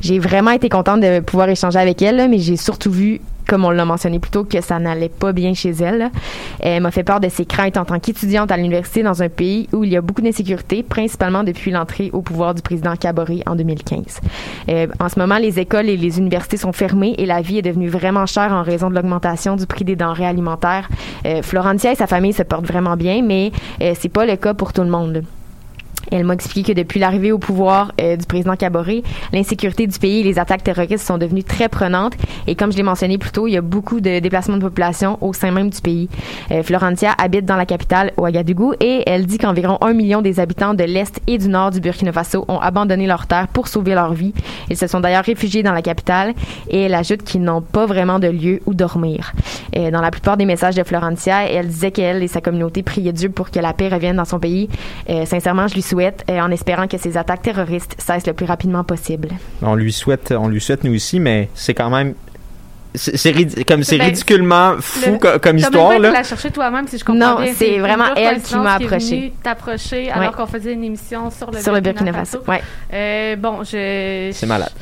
J'ai vraiment été contente de pouvoir échanger avec elle, mais j'ai surtout vu comme on l'a mentionné plus tôt, que ça n'allait pas bien chez elle. Elle m'a fait part de ses craintes en tant qu'étudiante à l'université dans un pays où il y a beaucoup d'insécurité, principalement depuis l'entrée au pouvoir du président Kabore en 2015. Euh, en ce moment, les écoles et les universités sont fermées et la vie est devenue vraiment chère en raison de l'augmentation du prix des denrées alimentaires. Euh, Florentia et sa famille se portent vraiment bien, mais euh, c'est pas le cas pour tout le monde. Elle m'a expliqué que depuis l'arrivée au pouvoir euh, du président Caboret, l'insécurité du pays et les attaques terroristes sont devenues très prenantes. Et comme je l'ai mentionné plus tôt, il y a beaucoup de déplacements de population au sein même du pays. Euh, Florentia habite dans la capitale, Ouagadougou, et elle dit qu'environ un million des habitants de l'Est et du Nord du Burkina Faso ont abandonné leurs terres pour sauver leur vie. Ils se sont d'ailleurs réfugiés dans la capitale et elle ajoute qu'ils n'ont pas vraiment de lieu où dormir. Euh, dans la plupart des messages de Florentia, elle disait qu'elle et sa communauté priaient Dieu pour que la paix revienne dans son pays. Sincèrement, je lui souhaite, euh, en espérant que ces attaques terroristes cessent le plus rapidement possible. On lui souhaite, on lui souhaite nous aussi, mais c'est quand même. C'est c'est comme c'est Ben, ridiculement fou le- co- comme T'as même histoire pas là. la chercher toi-même, si je comprends Non, bien. c'est une vraiment elle qui m'a approché. t'approcher alors Ouais. qu'on faisait une émission sur le Sur le Burkina Faso. Ouais. Euh, bon, je. C'est malade.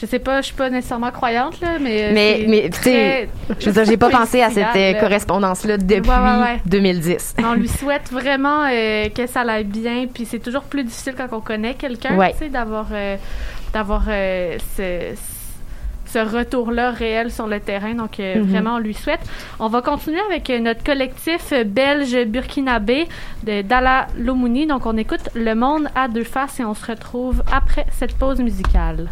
Je sais pas, je suis pas nécessairement croyante, là, mais. Mais, c'est mais tu sais, je veux dire, j'ai pas pensé à cette euh, spécial, là. correspondance-là depuis Ouais, ouais, ouais. 2010. On lui [LAUGHS] souhaite vraiment euh, que ça aille bien, puis c'est toujours plus difficile quand on connaît quelqu'un, Ouais. tu sais, d'avoir euh, d'avoir euh, ce, ce retour-là réel sur le terrain. Donc, euh, Mhm. vraiment, on lui souhaite. On va continuer avec euh, notre collectif belge burkinabé de Dala Lomouni. Donc, on écoute Le Monde à deux faces et on se retrouve après cette pause musicale.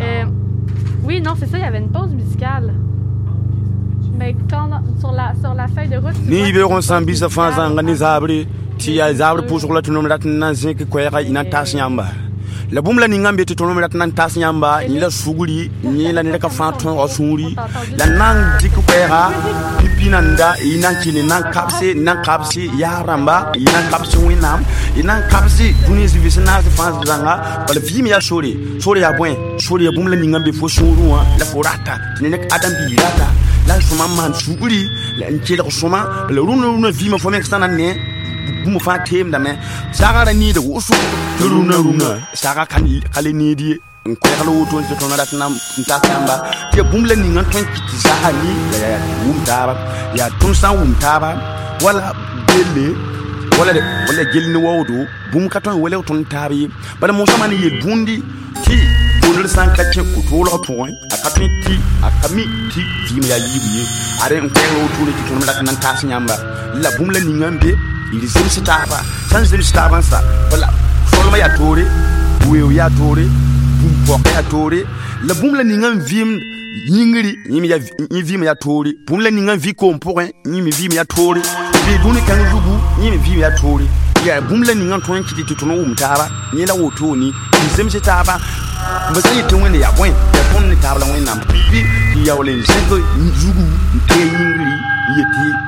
Euh, oui, non, c'est ça, il y avait une pause musicale. Mais quand, sur, la, sur la feuille de route. Y be ti ya zabre pusu la tunom rat nan kwera ina tas nyamba. La bum la ni ngambe ti tunom rat nan tas nyamba ni la suguri ni la ni ka osuri la nan dik kwera pipi nan da ina kini nan kapse nan kapse ya ramba ina kapse winam ina kapse duni zivisi na mi ya sori sori ya bwen sori ya bum la fo la forata ni nek adam rata. La la la fo ne tem da me saga da ni da wusu runa runa saga kan kale ni di n kwɛgl woto n tɩ tõnd rat n ta tãmba tɩ yaa bũmb la ning n tõe n kɩ tɩ zasa ni la yaa wum taaba yaa tõnd sã n wum taaba wala gelle wala de wala gel ni waodo bũmb ka tõe n wele tõnd taab ye bala mosãma ne yel bũndi tɩ bõonr sã n ka kẽ ko-toolg pʋgẽ a ka tõe tɩ a ka mi tɩ vɩɩm yaa yiib ye ad n kwɛgl wotone tɩ tõnd rat n taas yãmba la bũmb la ning n d zems taaba sã n zems taabã sa wala solma yaa toore weoog yaa toore bũmb pɔk yaa toore la bũmb la ning n vɩɩm yĩngri yẽ vɩɩm yaa toore bũmb la ninga n vɩ koom pʋgẽ yẽ me vɩɩm yaa toore bɩ dũni kãng zugu yẽ me vɩɩm yaa toore yaa bũmb la ning n tõe n kɩt tɩ tõnd n wʋm taaba yẽ la wotone tɩ zems taaba ba sã n yetɩ wẽnde yaa bõe yaa tõnd ne taab la wẽnnaam bɩ tɩ yaool n zẽg zugu n tee yĩngri n yetɩ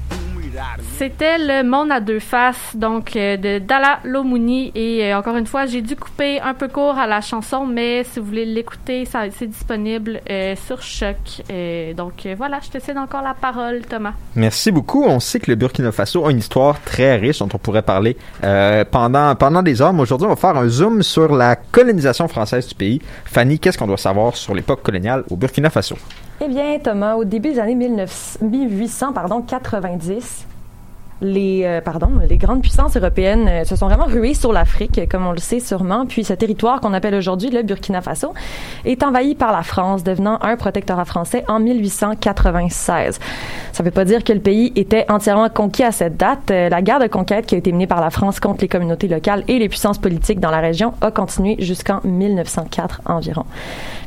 C'était le Monde à deux faces, donc euh, de Dala Lomouni. Et euh, encore une fois, j'ai dû couper un peu court à la chanson, mais si vous voulez l'écouter, ça c'est disponible euh, sur Choc. Euh, donc euh, voilà, je te cède encore la parole, Thomas. Merci beaucoup. On sait que le Burkina Faso a une histoire très riche dont on pourrait parler euh, pendant, pendant des heures. Mais aujourd'hui, on va faire un zoom sur la colonisation française du pays. Fanny, qu'est-ce qu'on doit savoir sur l'époque coloniale au Burkina Faso? Eh bien, Thomas, au début des années 19 1800, pardon, 90, les, euh, pardon, les grandes puissances européennes euh, se sont vraiment ruées sur l'Afrique, comme on le sait sûrement. Puis ce territoire qu'on appelle aujourd'hui le Burkina Faso est envahi par la France, devenant un protectorat français en 1896. Ça ne veut pas dire que le pays était entièrement conquis à cette date. Euh, la guerre de conquête qui a été menée par la France contre les communautés locales et les puissances politiques dans la région a continué jusqu'en 1904 environ.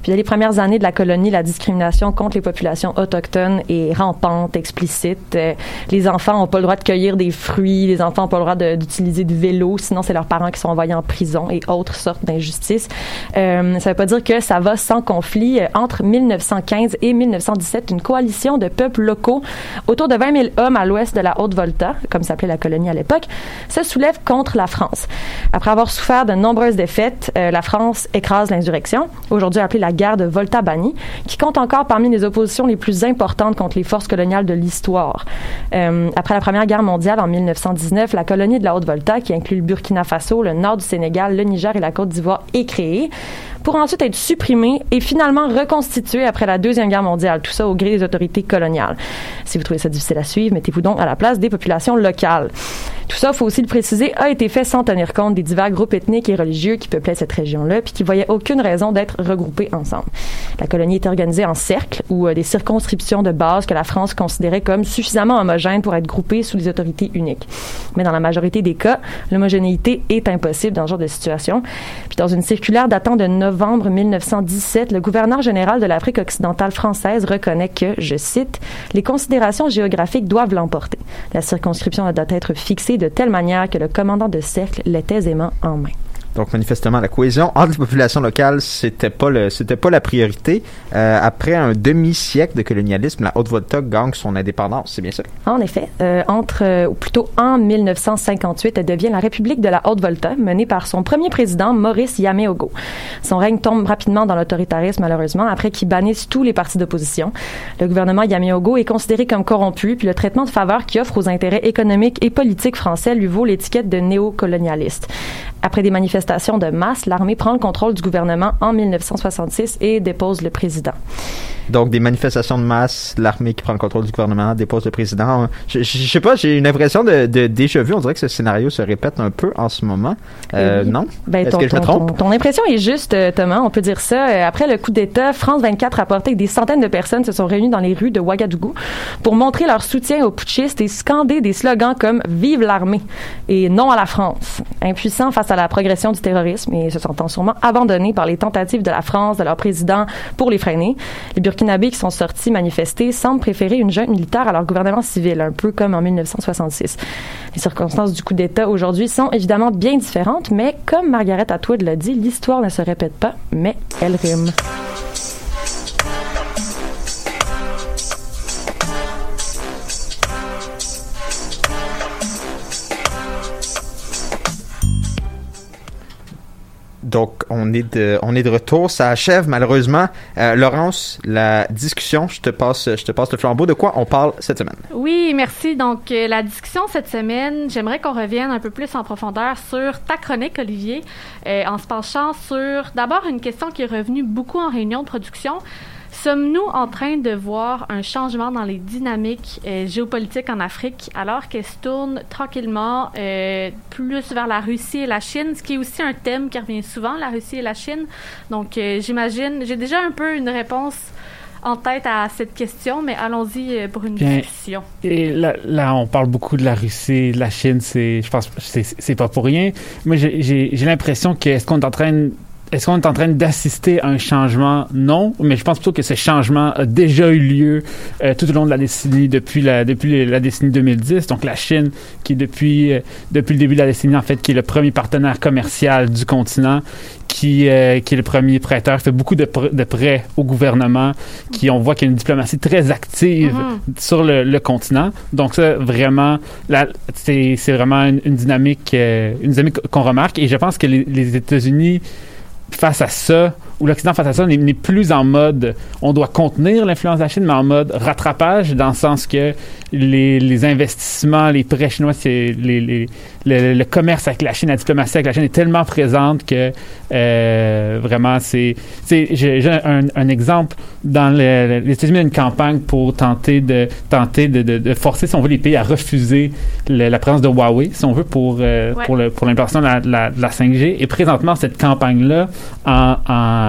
Puis dès les premières années de la colonie, la discrimination contre les populations autochtones est rampante, explicite. Euh, les enfants n'ont pas le droit de cueillir des fruits, les enfants n'ont pas le droit de- d'utiliser du vélo, sinon c'est leurs parents qui sont envoyés en prison et autres sortes d'injustices. Euh, ça veut pas dire que ça va sans conflit. Euh, Entre 1915 et 1917, une coalition de peuples locaux, autour de 20 000 hommes à l'ouest de la Haute-Volta, comme s'appelait la colonie à l'époque, se soulève contre la France. Après avoir souffert de nombreuses défaites, euh, la France écrase l'insurrection, aujourd'hui appelée la guerre de Volta-Bani, qui compte encore parmi les oppositions les plus importantes contre les forces coloniales de l'histoire. Après la Première Guerre mondiale en 1919, la colonie de la Haute-Volta, qui inclut le Burkina Faso, le nord du Sénégal, le Niger et la Côte d'Ivoire, est créée pour ensuite être supprimée et finalement reconstituée après la Deuxième Guerre mondiale, tout ça au gré des autorités coloniales. Si vous trouvez ça difficile à suivre, mettez-vous donc à la place des populations locales. Tout ça, faut aussi le préciser, a été fait sans tenir compte des divers groupes ethniques et religieux qui peuplaient cette région-là, puis qui voyaient aucune raison d'être regroupés ensemble. La colonie est organisée en cercles ou euh, des circonscriptions de base que la France considérait comme suffisamment homogènes pour être groupées sous des autorités uniques. Mais dans la majorité des cas, l'homogénéité est impossible dans ce genre de situation. Puis dans une circulaire datant de novembre 1917, le gouverneur général de l'Afrique occidentale française reconnaît que, je cite, les considérations géographiques doivent l'emporter. La circonscription doit être fixée de telle manière que le commandant de cercle l'ait aisément en main. Donc manifestement, la cohésion entre les populations locales, c'était pas le, c'était pas la priorité. Euh, après un demi-siècle de colonialisme, la Haute-Volta gagne son indépendance, c'est bien ça? En effet, euh, entre, euh, ou plutôt en 1958, elle devient la République de la Haute-Volta, menée par son premier président, Maurice Yameogo. Son règne tombe rapidement dans l'autoritarisme, malheureusement, après qu'il bannisse tous les partis d'opposition. Le gouvernement Yameogo est considéré comme corrompu, puis le traitement de faveur qu'il offre aux intérêts économiques et politiques français lui vaut l'étiquette de néocolonialiste. Après des manifestations de masse, l'armée prend le contrôle du gouvernement en 1966 et dépose le président. Donc des manifestations de masse, l'armée qui prend le contrôle du gouvernement, dépose le président. Je, je, je sais pas, j'ai une impression de, de déjà vu. On dirait que ce scénario se répète un peu en ce moment. Euh, Oui. Non? Ben, Est-ce que je me trompe? ton- ton impression est juste, euh, Thomas. On peut dire ça. Euh, Après le coup d'État, France 24 rapportait que des centaines de personnes se sont réunies dans les rues de Ouagadougou pour montrer leur soutien aux putschistes et scander des slogans comme Vive l'armée et Non à la France. Impuissants face à la progression du terrorisme et se sentant sûrement abandonnés par les tentatives de la France, de leur président pour les freiner, les Burkinabés qui sont sortis manifester semblent préférer une junte militaire à leur gouvernement civil, un peu comme en 1966. Les circonstances du coup d'État aujourd'hui sont évidemment bien différentes, mais comme Margaret Atwood l'a dit, l'histoire ne se répète pas, mais elle rime. Donc, on est de, on est de retour. Ça achève malheureusement. Euh, Laurence, la discussion, je te passe, je te passe le flambeau. De quoi on parle cette semaine? Oui, merci. Donc, euh, la discussion cette semaine, j'aimerais qu'on revienne un peu plus en profondeur sur ta chronique, Olivier, euh, en se penchant sur d'abord une question qui est revenue beaucoup en réunion de production. Sommes-nous en train de voir un changement dans les dynamiques euh, géopolitiques en Afrique alors qu'elle se tourne tranquillement euh, plus vers la Russie et la Chine, ce qui est aussi un thème qui revient souvent, la Russie et la Chine? Donc, euh, j'imagine, j'ai déjà un peu une réponse en tête à cette question, mais allons-y pour une Bien. discussion. Et là, là, on parle beaucoup de la Russie, de la Chine. C'est, je pense, que c'est, c'est pas pour rien. Moi, j'ai, j'ai, j'ai l'impression que est-ce qu'on est en train, de- est-ce qu'on est en train d'assister à un changement? Non, mais je pense plutôt que ce changement a déjà eu lieu euh, tout au long de la décennie depuis la depuis la décennie 2010. Donc la Chine, qui est depuis euh, depuis le début de la décennie en fait, qui est le premier partenaire commercial du continent, qui euh, qui est le premier prêteur, fait beaucoup de, pr- de prêts au gouvernement, qui on voit qu'il y a une diplomatie très active Mhm. sur le, le continent. Donc ça, vraiment, c'est vraiment une, une dynamique, une dynamique qu'on remarque. Et je pense que les, les États-Unis, face à ça, où l'Occident face à ça n'est plus en mode on doit contenir l'influence de la Chine, mais en mode rattrapage, dans le sens que les, les investissements, les prêts chinois, c'est les, les- le, le commerce avec la Chine, la diplomatie avec la Chine est tellement présente que euh, vraiment c'est j'ai un, un exemple dans le- les États-Unis il y a une campagne pour tenter de tenter de, de- de forcer si on veut les pays à refuser le- la présence de Huawei si on veut pour euh, Ouais. pour l'implantation de la, de la- de la 5G et présentement cette campagne là en, en,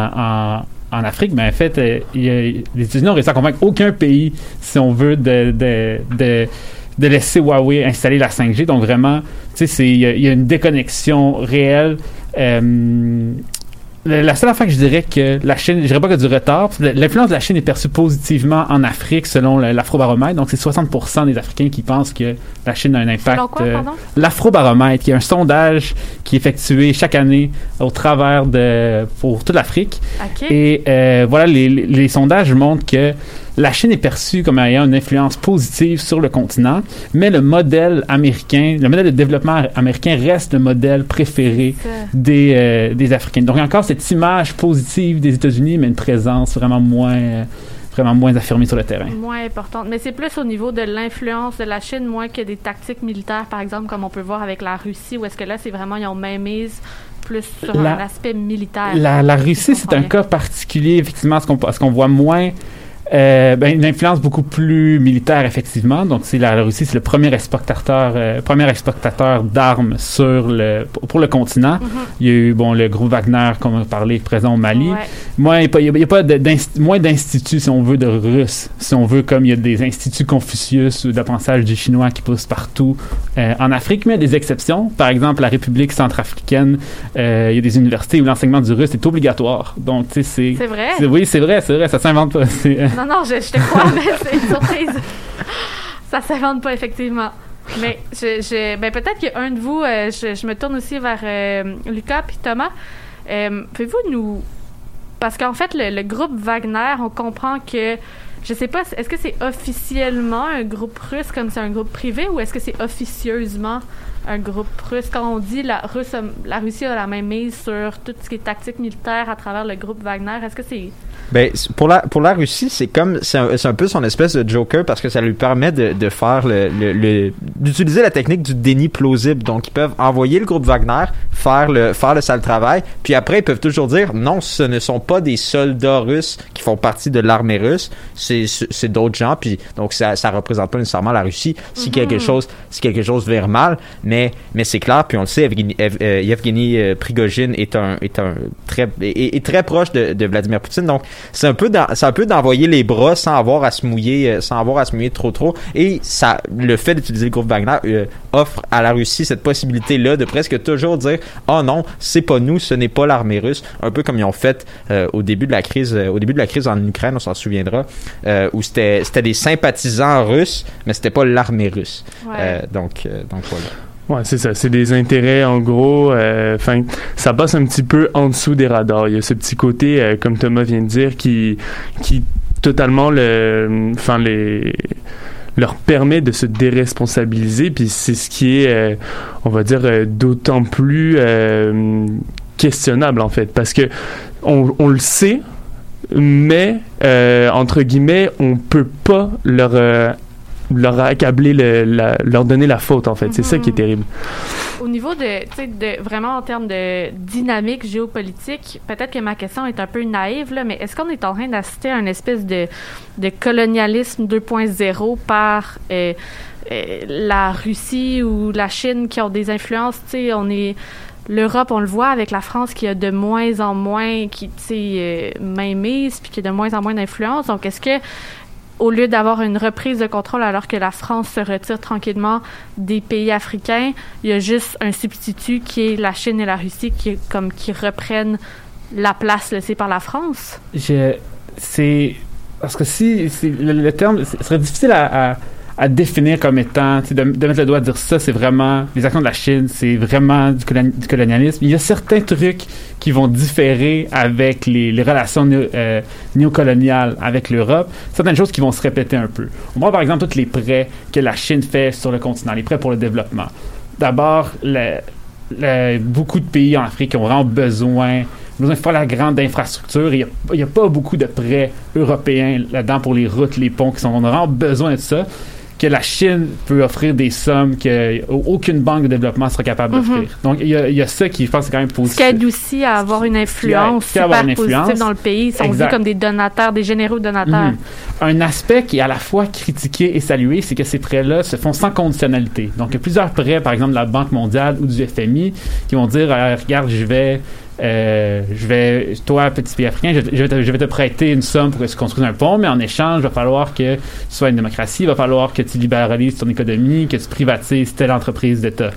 en Afrique, mais en fait, euh, les États-Unis ont réussi à convaincre aucun pays, si on veut, de, laisser Huawei installer la 5G. Donc vraiment, il y a une déconnexion réelle. Euh, la seule affaire que je dirais que la Chine, je dirais pas que du retard, l'influence de la Chine est perçue positivement en Afrique selon l'Afrobaromètre. Donc c'est 60% des Africains qui pensent que la Chine a un impact. Euh? L'Afrobaromètre, qui est un sondage qui est effectué chaque année au travers de pour toute l'Afrique. OK. Et euh, voilà, les, les- les sondages montrent que la Chine est perçue comme ayant une influence positive sur le continent, mais le modèle américain, le modèle de développement américain reste le modèle préféré des, euh, des Africains. Donc, encore cette image positive des États-Unis, mais une présence vraiment moins, euh, vraiment moins affirmée sur le terrain. Moins importante. Mais c'est plus au niveau de l'influence de la Chine, moins que des tactiques militaires, par exemple, comme on peut voir avec la Russie, où est-ce que là, c'est vraiment, ils ont même mise plus sur La- un aspect militaire. La, Russie, c'est un cas particulier, effectivement, ce qu'on qu'on voit moins. Euh, ben, une influence beaucoup plus militaire, effectivement. Donc, c'est la, la Russie, c'est le premier exportateur, euh, premier exportateur d'armes sur le pour, le continent. Mhm. Il y a eu bon le groupe Wagner, comme on a parlé, présent au Mali. Ouais. Moi, il n'y a a- pas moins d'instituts, si on veut, de Russes. Si on veut, comme il y a des instituts Confucius ou d'apprentissage du chinois qui poussent partout euh, en Afrique, mais il y a des exceptions. Par exemple, la République centrafricaine, euh, il y a des universités où l'enseignement du russe est obligatoire. Donc, tu sais, c'est... C'est vrai? Oui, c'est vrai, c'est vrai, ça s'invente pas. [LAUGHS] Non, non, je, te crois, mais c'est une surprise. Ça s'invente pas, effectivement. Mais je, je- ben, peut-être qu'un de vous, euh, je, je me tourne aussi vers euh, Lucas puis Thomas. Euh, Pouvez-vous nous. Parce qu'en fait, le, le groupe Wagner, on comprend que. Je sais pas, est-ce que c'est officiellement un groupe russe comme c'est un groupe privé ou est-ce que c'est officieusement un groupe russe? Quand on dit la, Russe a- la Russie a la même mise sur tout ce qui est tactique militaire à travers le groupe Wagner, est-ce que c'est. Ben, pour la, pour la Russie, c'est comme, c'est un, c'est un peu son espèce de joker parce que ça lui permet de, de faire le, le, le- d'utiliser la technique du déni plausible. Donc, ils peuvent envoyer le groupe Wagner faire le, faire le sale travail, puis après, ils peuvent toujours dire non, ce ne sont pas des soldats russes qui font partie de l'armée russe, c'est, c'est d'autres gens, puis donc ça, ça représente pas nécessairement la Russie si quelque chose, si quelque chose vire mal, mais, mais c'est clair, puis on le sait, Evgeny, Ev- euh, Yevgeny euh, Prigogine est un, est un très, est, est très proche de, de Vladimir Poutine, donc c'est un peu c'est un peu d'envoyer les bras sans avoir à se mouiller euh, sans avoir à se mouiller trop trop. Et ça le fait d'utiliser le groupe Wagner euh, offre à la Russie cette possibilité là de presque toujours dire oh non c'est pas nous ce n'est pas l'armée russe un peu comme ils ont fait euh, au début de la crise au début de la crise en Ukraine on s'en souviendra où c'était c'était des sympathisants russes mais c'était pas l'armée russe. Ouais. Donc donc voilà Ouais, c'est ça. C'est des intérêts, en gros. euh, Enfin, ça passe un petit peu en dessous des radars. Il y a ce petit côté, euh, comme Thomas vient de dire, qui, qui totalement le, enfin les leur permet de se déresponsabiliser. Puis c'est ce qui est, euh, on va dire, euh, d'autant plus euh, questionnable en fait, parce que on, le sait, mais euh, entre guillemets, on peut pas leur euh, leur accabler, le- la- leur donner la faute, en fait. C'est ça qui est terrible. Au niveau de, de vraiment en termes de dynamique géopolitique, peut-être que ma question est un peu naïve, là, mais est-ce qu'on est en train d'assister à une espèce de, de colonialisme 2.0 par euh, euh, la Russie ou la Chine qui ont des influences, tu sais, on est l'Europe, on le voit avec la France qui a de moins en moins, qui, tu sais, euh, mainmise, puis qui a de moins en moins d'influence. Donc, est-ce que au lieu d'avoir une reprise de contrôle alors que la France se retire tranquillement des pays africains, il y a juste un substitut qui est la Chine et la Russie qui, comme, qui reprennent la place laissée par la France. je, c'est parce que si, si le, terme ce serait difficile à, à définir comme étant de, mettre le doigt à dire ça c'est vraiment les actions de la Chine c'est vraiment du, coloni- du colonialisme. Il y a certains trucs qui vont différer avec les, relations néo- euh, néocoloniales avec l'Europe. Certaines choses qui vont se répéter un peu. On voit par exemple tous les prêts que la Chine fait sur le continent les prêts pour le développement. D'abord beaucoup de pays en Afrique ont vraiment besoin besoin flagrant d'infrastructures. Il n'y a, pas beaucoup de prêts européens là-dedans pour les routes, les ponts qui sont. On a vraiment besoin de ça que la Chine peut offrir des sommes qu'aucune banque de développement sera capable Mhm. d'offrir. Donc, il y, a, il y a ça qui, je pense, est quand même Ce positif. qui aide aussi à avoir une influence qui super une influence. positive dans le pays. Ils sont vus comme des donateurs, des généreux donateurs. Mhm. Un aspect qui est à la fois critiqué et salué, c'est que ces prêts-là se font sans conditionnalité. Donc, il y a plusieurs prêts, par exemple de la Banque mondiale ou du FMI, qui vont dire euh, Regarde, je vais. Euh, je vais, toi, petit pays africain, je, je vais te, je vais te prêter une somme pour que tu construises un pont, mais en échange, il va falloir que tu sois une démocratie, il va falloir que tu libéralises ton économie, que tu privatises telle entreprise d'État.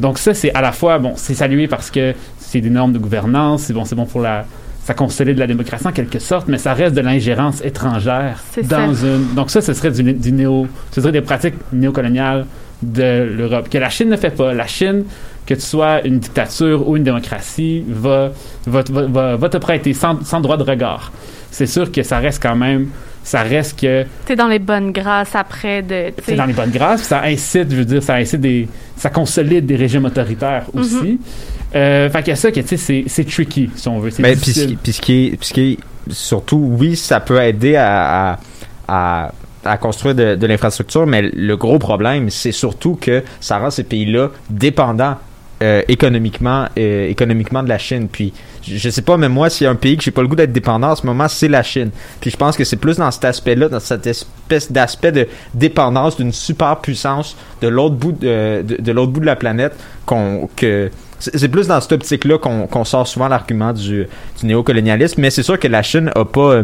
Donc ça, c'est à la fois, bon, c'est salué parce que c'est des normes de gouvernance, c'est bon, c'est bon pour la, ça consolide la démocratie en quelque sorte, mais ça reste de l'ingérence étrangère dans ça. une. Donc ça, ce serait du, du néo, ce serait des pratiques néocoloniales de l'Europe que la Chine ne fait pas. La Chine, que tu sois une dictature ou une démocratie, va va, va, va- te prêter sans, sans droit de regard. C'est sûr que ça reste quand même, ça reste que T'es dans les bonnes grâces après de. c'est dans les bonnes grâces, puis ça incite, je veux dire, ça incite des, ça consolide des régimes autoritaires Mhm. aussi. Euh, fait qu'il y a ça que tu sais, c'est c'est tricky si on veut. Mais Ben, puis, ce qui- est, puis ce qui est- surtout, oui, ça peut aider à, à, à- à construire de, de l'infrastructure, mais le gros problème, c'est surtout que ça rend ces pays-là dépendants euh, économiquement, euh, économiquement de la Chine. Puis, je, je sais pas, mais moi, s'il y a un pays que j'ai pas le goût d'être dépendant en ce moment, c'est la Chine. Puis, je pense que c'est plus dans cet aspect-là, dans cette espèce d'aspect de dépendance d'une superpuissance de l'autre bout de, de, l'autre bout de la planète qu'on que c'est plus dans cette optique-là qu'on qu'on sort souvent l'argument du, du néocolonialisme, mais c'est sûr que la Chine a pas euh,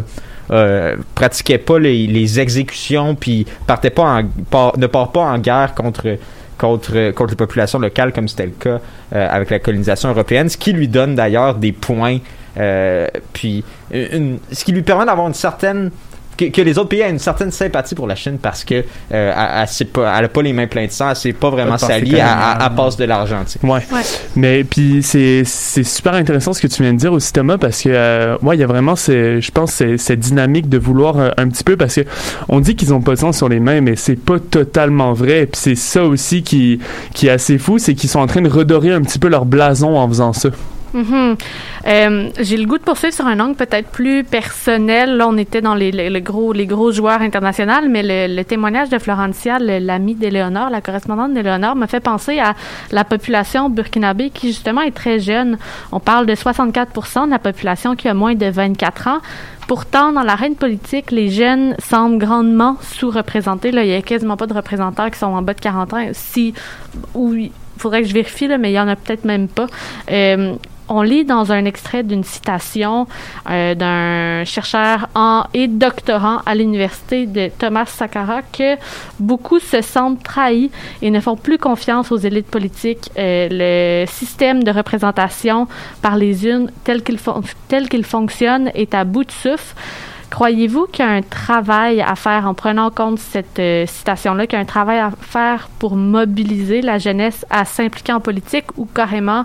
euh, pratiquait pas les, exécutions, puis partait pas ne part pas en guerre contre contre contre les populations locales comme c'était le cas euh, avec la colonisation européenne, ce qui lui donne d'ailleurs des points, euh, puis une- ce qui lui permet d'avoir une certaine que, que les autres pays aient une certaine sympathie pour la Chine parce que euh, elle, pas, elle a pas les mains pleines de sang, elle s'est pas vraiment salie, elle, elle- elle passe de l'argent. Ouais. Mais puis c'est c'est super intéressant ce que tu viens de dire aussi Thomas parce que euh, ouais, il y a vraiment c'est je pense c'est cette dynamique de vouloir euh, un petit peu parce que on dit qu'ils ont pas de sang sur les mains mais c'est pas totalement vrai puis c'est ça aussi qui qui est assez fou, c'est qu'ils sont en train de redorer un petit peu leur blason en faisant ça. Mhm. Euh, J'ai le goût de poursuivre sur un angle peut-être plus personnel. Là, on était dans les, gros, les gros joueurs internationaux, mais le, témoignage de Florentia, l'amie d'Éléonore, la correspondante d'Éléonore, me fait penser à la population burkinabé qui, justement, est très jeune. On parle de 64% de la population qui a moins de 24 ans. Pourtant, dans l'arène politique, les jeunes semblent grandement sous-représentés. Il n'y a quasiment pas de représentants qui sont en bas de 40 ans. Si, oui, il faudrait que je vérifie, là, mais il y en a peut-être même pas. Euh, on lit dans un extrait d'une citation euh, d'un chercheur en, et doctorant à l'université de Thomas Sakkara que beaucoup se sentent trahis et ne font plus confiance aux élites politiques. Euh, le système de représentation par les unes tel qu'il fon- tel qu'il fonctionne est à bout de souffle. Croyez-vous qu'il y a un travail à faire en prenant en compte cette euh, citation-là, qu'il y a un travail à faire pour mobiliser la jeunesse à s'impliquer en politique ou carrément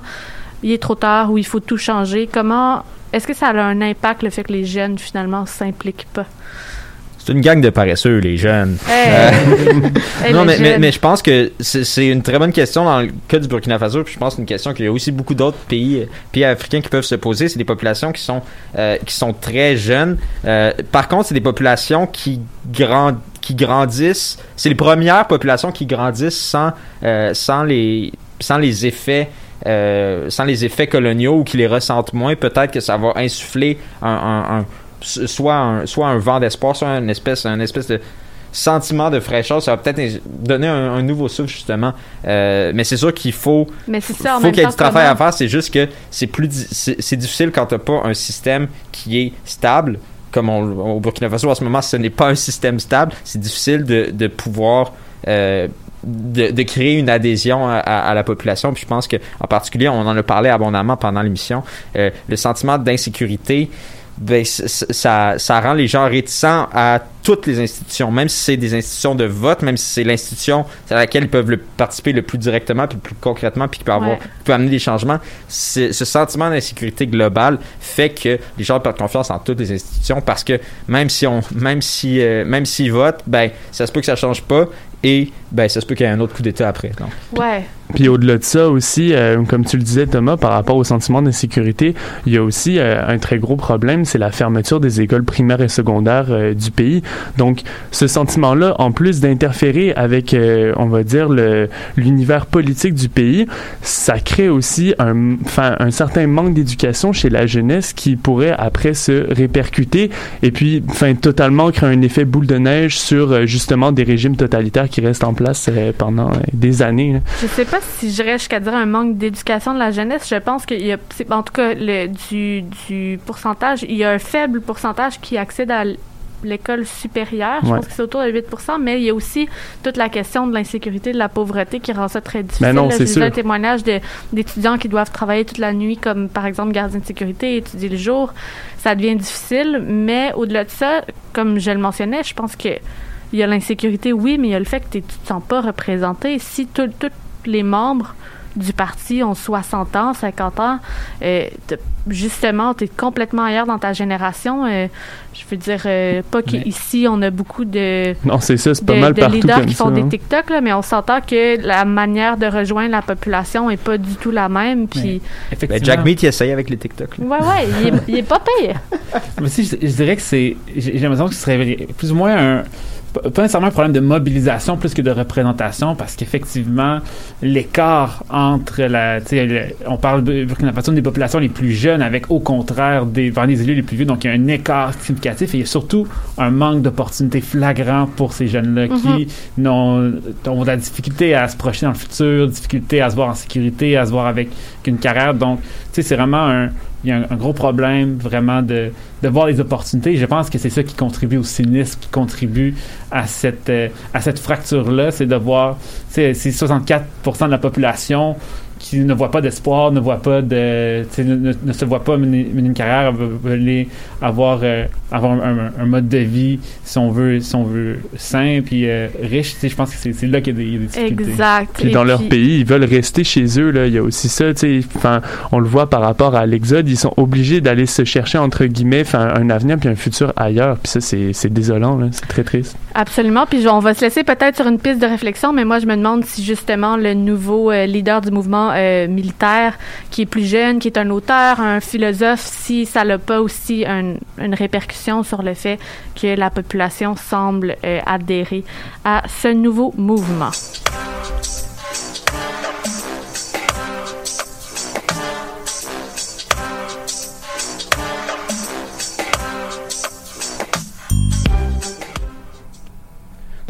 il est trop tard ou il faut tout changer? Comment est-ce que ça a un impact le fait que les jeunes finalement s'impliquent pas? C'est une gang de paresseux, les jeunes. Hey! Euh, [LAUGHS] Hey, [LAUGHS] non, mais, mais, je pense que c'est une très bonne question dans le cas du Burkina Faso. Puis je pense que c'est une question qu'il y a aussi beaucoup d'autres pays, pays africains qui peuvent se poser. C'est des populations qui sont, euh, qui sont très jeunes. Euh, par contre, c'est des populations qui, grand, qui grandissent. C'est les premières populations qui grandissent sans, sans, les, sans les effets. Euh, sans les effets coloniaux ou qui les ressentent moins, peut-être que ça va insuffler un, un- un- soit un, soit un vent d'espoir, soit une espèce, une espèce de sentiment de fraîcheur. Ça va peut-être donner un, un nouveau souffle, justement. Euh, mais c'est sûr qu'il faut, Mais ça, faut qu'il y ait du travail à faire. C'est juste que c'est plus c'est c'est difficile quand t'as pas un système qui est stable. Comme on- au Burkina Faso en ce moment, ce n'est pas un système stable. C'est difficile de, de pouvoir euh, de, créer une adhésion à, la population. Puis je pense que en particulier, on en a parlé abondamment pendant l'émission, euh, le sentiment d'insécurité, ben, ça, ça rend les gens réticents à toutes les institutions, même si c'est des institutions de vote, même si c'est l'institution à laquelle ils peuvent le, participer le plus directement, puis le plus concrètement, puis qui peut, avoir, Ouais. peut amener des changements. Ce sentiment d'insécurité globale fait que les gens perdent confiance en toutes les institutions parce que même si on, même si, euh, même s'ils votent, ben ça se peut que ça change pas et ben ça se peut qu'il y ait un autre coup d'État après. Donc. Ouais. Puis au-delà de ça aussi, euh, comme tu le disais Thomas, par rapport au sentiment d'insécurité, il y a aussi euh, un très gros problème, c'est la fermeture des écoles primaires et secondaires euh, du pays. Donc ce sentiment-là, en plus d'interférer avec, euh, on va dire, l'univers politique du pays, ça crée aussi un, un certain manque d'éducation chez la jeunesse qui pourrait après se répercuter et puis enfin, totalement créer un effet boule de neige sur euh, justement des régimes totalitaires qui restent en place euh, pendant des années. là. Je sais pas si j'irais jusqu'à dire un manque d'éducation de la jeunesse. Je pense qu'il y a, en tout cas, du, du pourcentage, il y a un faible pourcentage qui accède à l'école supérieure. Je Ouais. pense que c'est autour de 8 mais il y a aussi toute la question de l'insécurité, de la pauvreté qui rend ça très difficile. Ben non, J'ai vu un témoignage d'étudiants qui doivent travailler toute la nuit, comme par exemple gardien de sécurité, étudier le jour. Ça devient difficile, mais au-delà de ça, comme je le mentionnais, je pense que il y a l'insécurité, oui, mais il y a le fait que tu te sens pas représenté. Si tous les membres du parti ont 60 ans, 50 ans, euh, justement, tu es complètement ailleurs dans ta génération. euh, je veux dire, euh, pas qu'ici, on a beaucoup de, Non, c'est ça, c'est pas de, mal de partout leaders comme qui ça. font des hein. TikTok, là, mais on s'entend que la manière de rejoindre la population est pas du tout la même. Puis, Ben. Jack Meat, il essaye avec les TikTok. là. ouais, ouais, il est, il est pas pire. [LAUGHS] Mais si, je, je dirais que c'est. J'ai j'ai l'impression que ce serait plus ou moins un. Pas- nécessairement un problème de mobilisation plus que de représentation, parce qu'effectivement, l'écart entre la. tu sais, le- On parle de Burkina Faso des populations les plus jeunes, avec au contraire des, vers des élus les plus vieux, donc il y a un écart significatif et il y a surtout un manque d'opportunités flagrant pour ces jeunes-là qui n'ont ont de la difficulté à se projeter dans le futur, difficulté à se voir en sécurité, à se voir avec une carrière. Donc, tu sais, c'est vraiment un, il y a un, gros problème vraiment de, de voir les opportunités. Je pense que c'est ça qui contribue au cynisme, qui contribue à cette, euh, à cette fracture-là, c'est de voir, c'est 64% de la population qui ne voit pas d'espoir, ne voit pas de, ne, ne- ne se voit pas mener, mener une carrière, aller avoir, euh, avoir un, un mode de vie, si on veut, si on veut sain puis euh, riche. Tu sais, je pense que c'est là qu'il y a des, il y a des difficultés. Exact. Puis Et dans leur pays, ils veulent rester chez eux. Là. Il y a aussi ça, tu sais. Enfin, on le voit par rapport à l'exode. Ils sont obligés d'aller se chercher entre guillemets, enfin, un avenir puis un futur ailleurs. Puis ça, c'est c'est désolant. là. C'est très triste. Absolument. Puis on va se laisser peut-être sur une piste de réflexion, mais moi je me demande si justement le nouveau euh, leader du mouvement euh, militaire, qui est plus jeune, qui est un auteur, un philosophe, si ça n'a pas aussi un- une répercussion sur le fait que la population semble euh, adhérer à ce nouveau mouvement.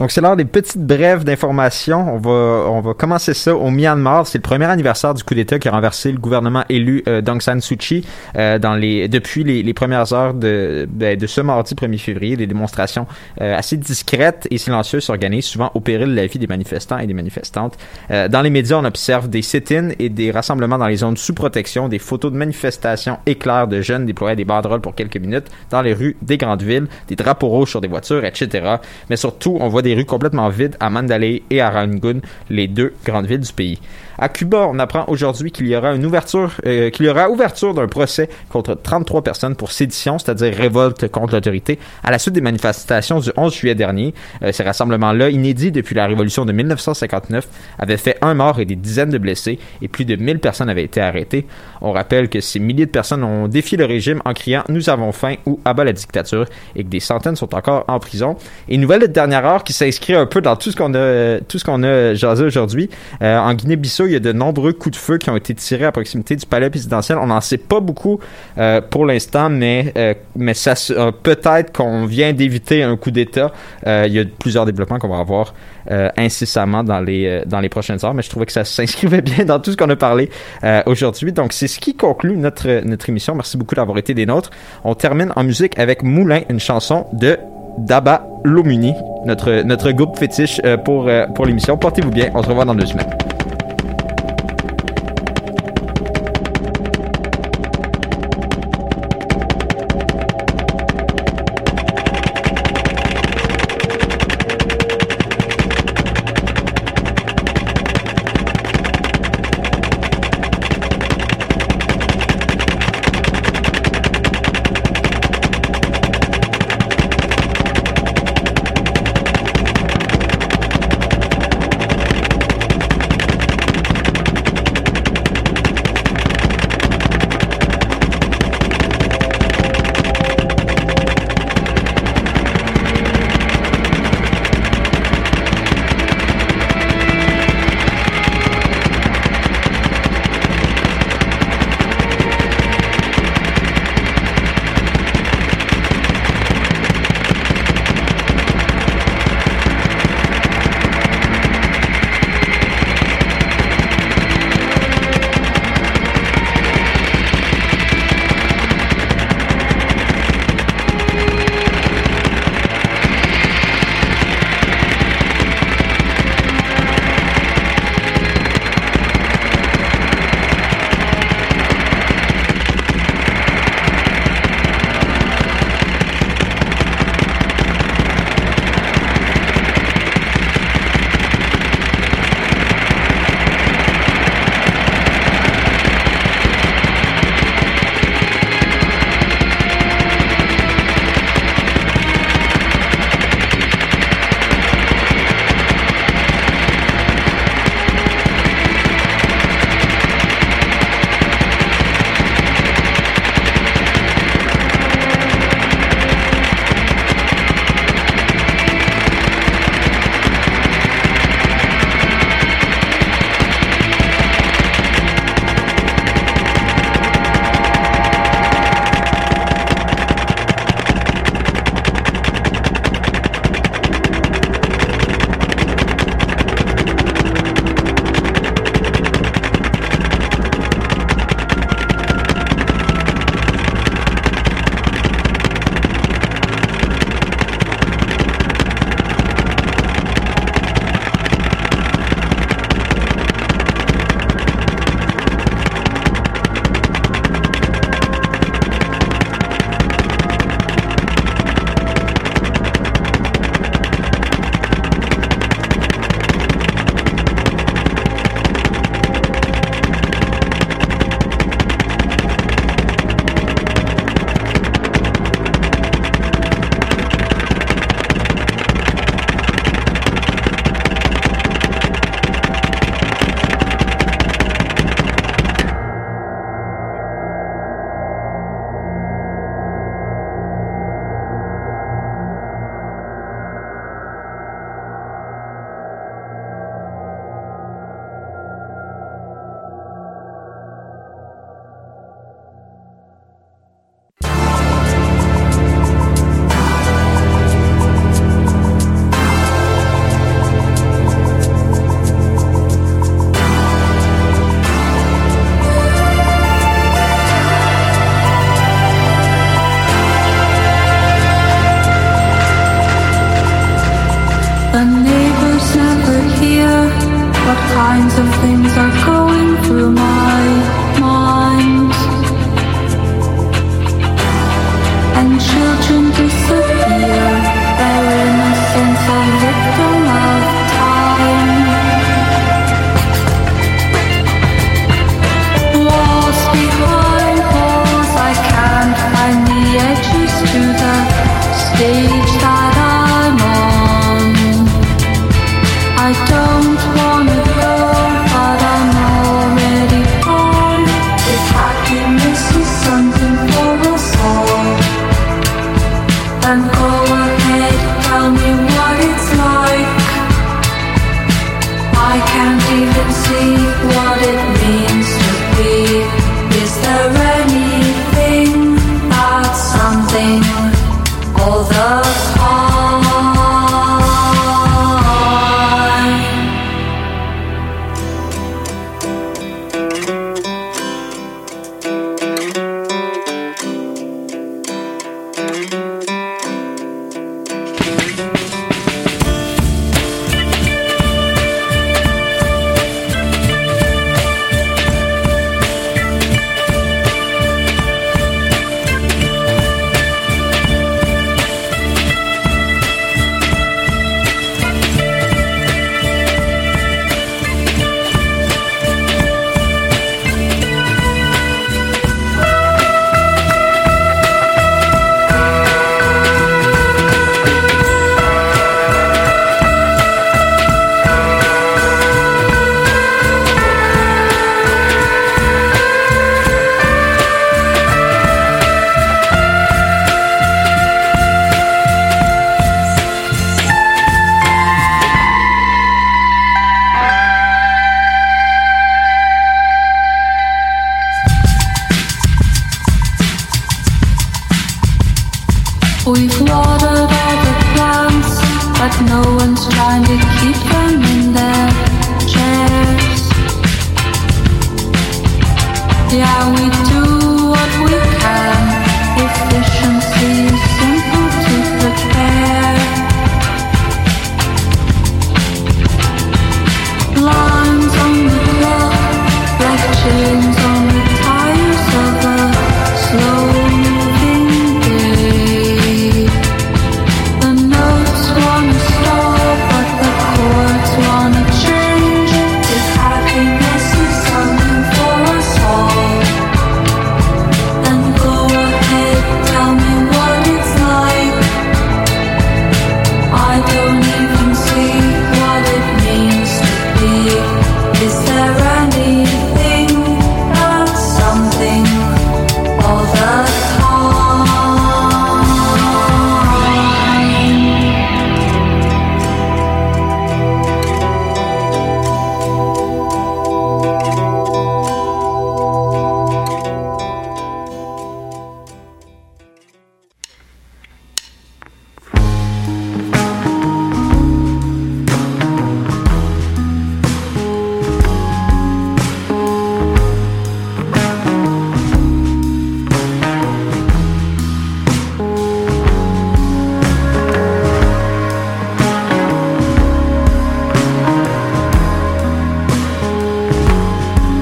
Donc, c'est l'heure des petites brèves d'informations. On va, on va commencer ça au Myanmar. C'est le premier anniversaire du coup d'État qui a renversé le gouvernement élu euh, d'Aung San Suu Kyi euh, depuis les, premières heures de, ben, ce mardi 1er février. Des démonstrations euh, assez discrètes et silencieuses s'organisent, souvent au péril de la vie des manifestants et des manifestantes. Euh, dans les médias, on observe des sit-ins et des rassemblements dans les zones sous protection, des photos de manifestations éclairs de jeunes déployés des banderoles pour quelques minutes dans les rues des grandes villes, des drapeaux rouges sur des voitures, etc. Mais surtout, on voit des rues complètement vides à Mandalay et à Rangoon, les deux grandes villes du pays. À Cuba, on apprend aujourd'hui qu'il y aura une ouverture, euh, qu'il y aura ouverture d'un procès contre 33 personnes pour sédition, c'est-à-dire révolte contre l'autorité, à la suite des manifestations du 11 juillet dernier. Euh, ces rassemblements-là, inédits depuis la révolution de 1959, avaient fait un mort et des dizaines de blessés, et plus de 1000 personnes avaient été arrêtées. On rappelle que ces milliers de personnes ont défié le régime en criant Nous avons faim ou Abat la dictature, et que des centaines sont encore en prison. Et une nouvelle de dernière heure qui s'inscrit un peu dans tout ce qu'on a, tout ce qu'on a jasé aujourd'hui. Euh, en Guinée-Bissau, il y a de nombreux coups de feu qui ont été tirés à proximité du palais présidentiel. On n'en sait pas beaucoup euh, pour l'instant, mais, euh, mais ça euh, peut-être qu'on vient d'éviter un coup d'État. Il y a plusieurs développements qu'on va avoir incessamment dans les, dans les prochaines heures, mais je trouvais que ça [LAUGHS] s'inscrivait bien dans tout ce qu'on a parlé aujourd'hui. Donc, c'est ce qui conclut notre, notre émission. Merci beaucoup d'avoir été des nôtres. On termine en musique avec Moulin, une chanson de Daba Lomuni, notre, notre groupe fétiche pour, pour l'émission. Portez-vous bien. On se revoit dans deux semaines.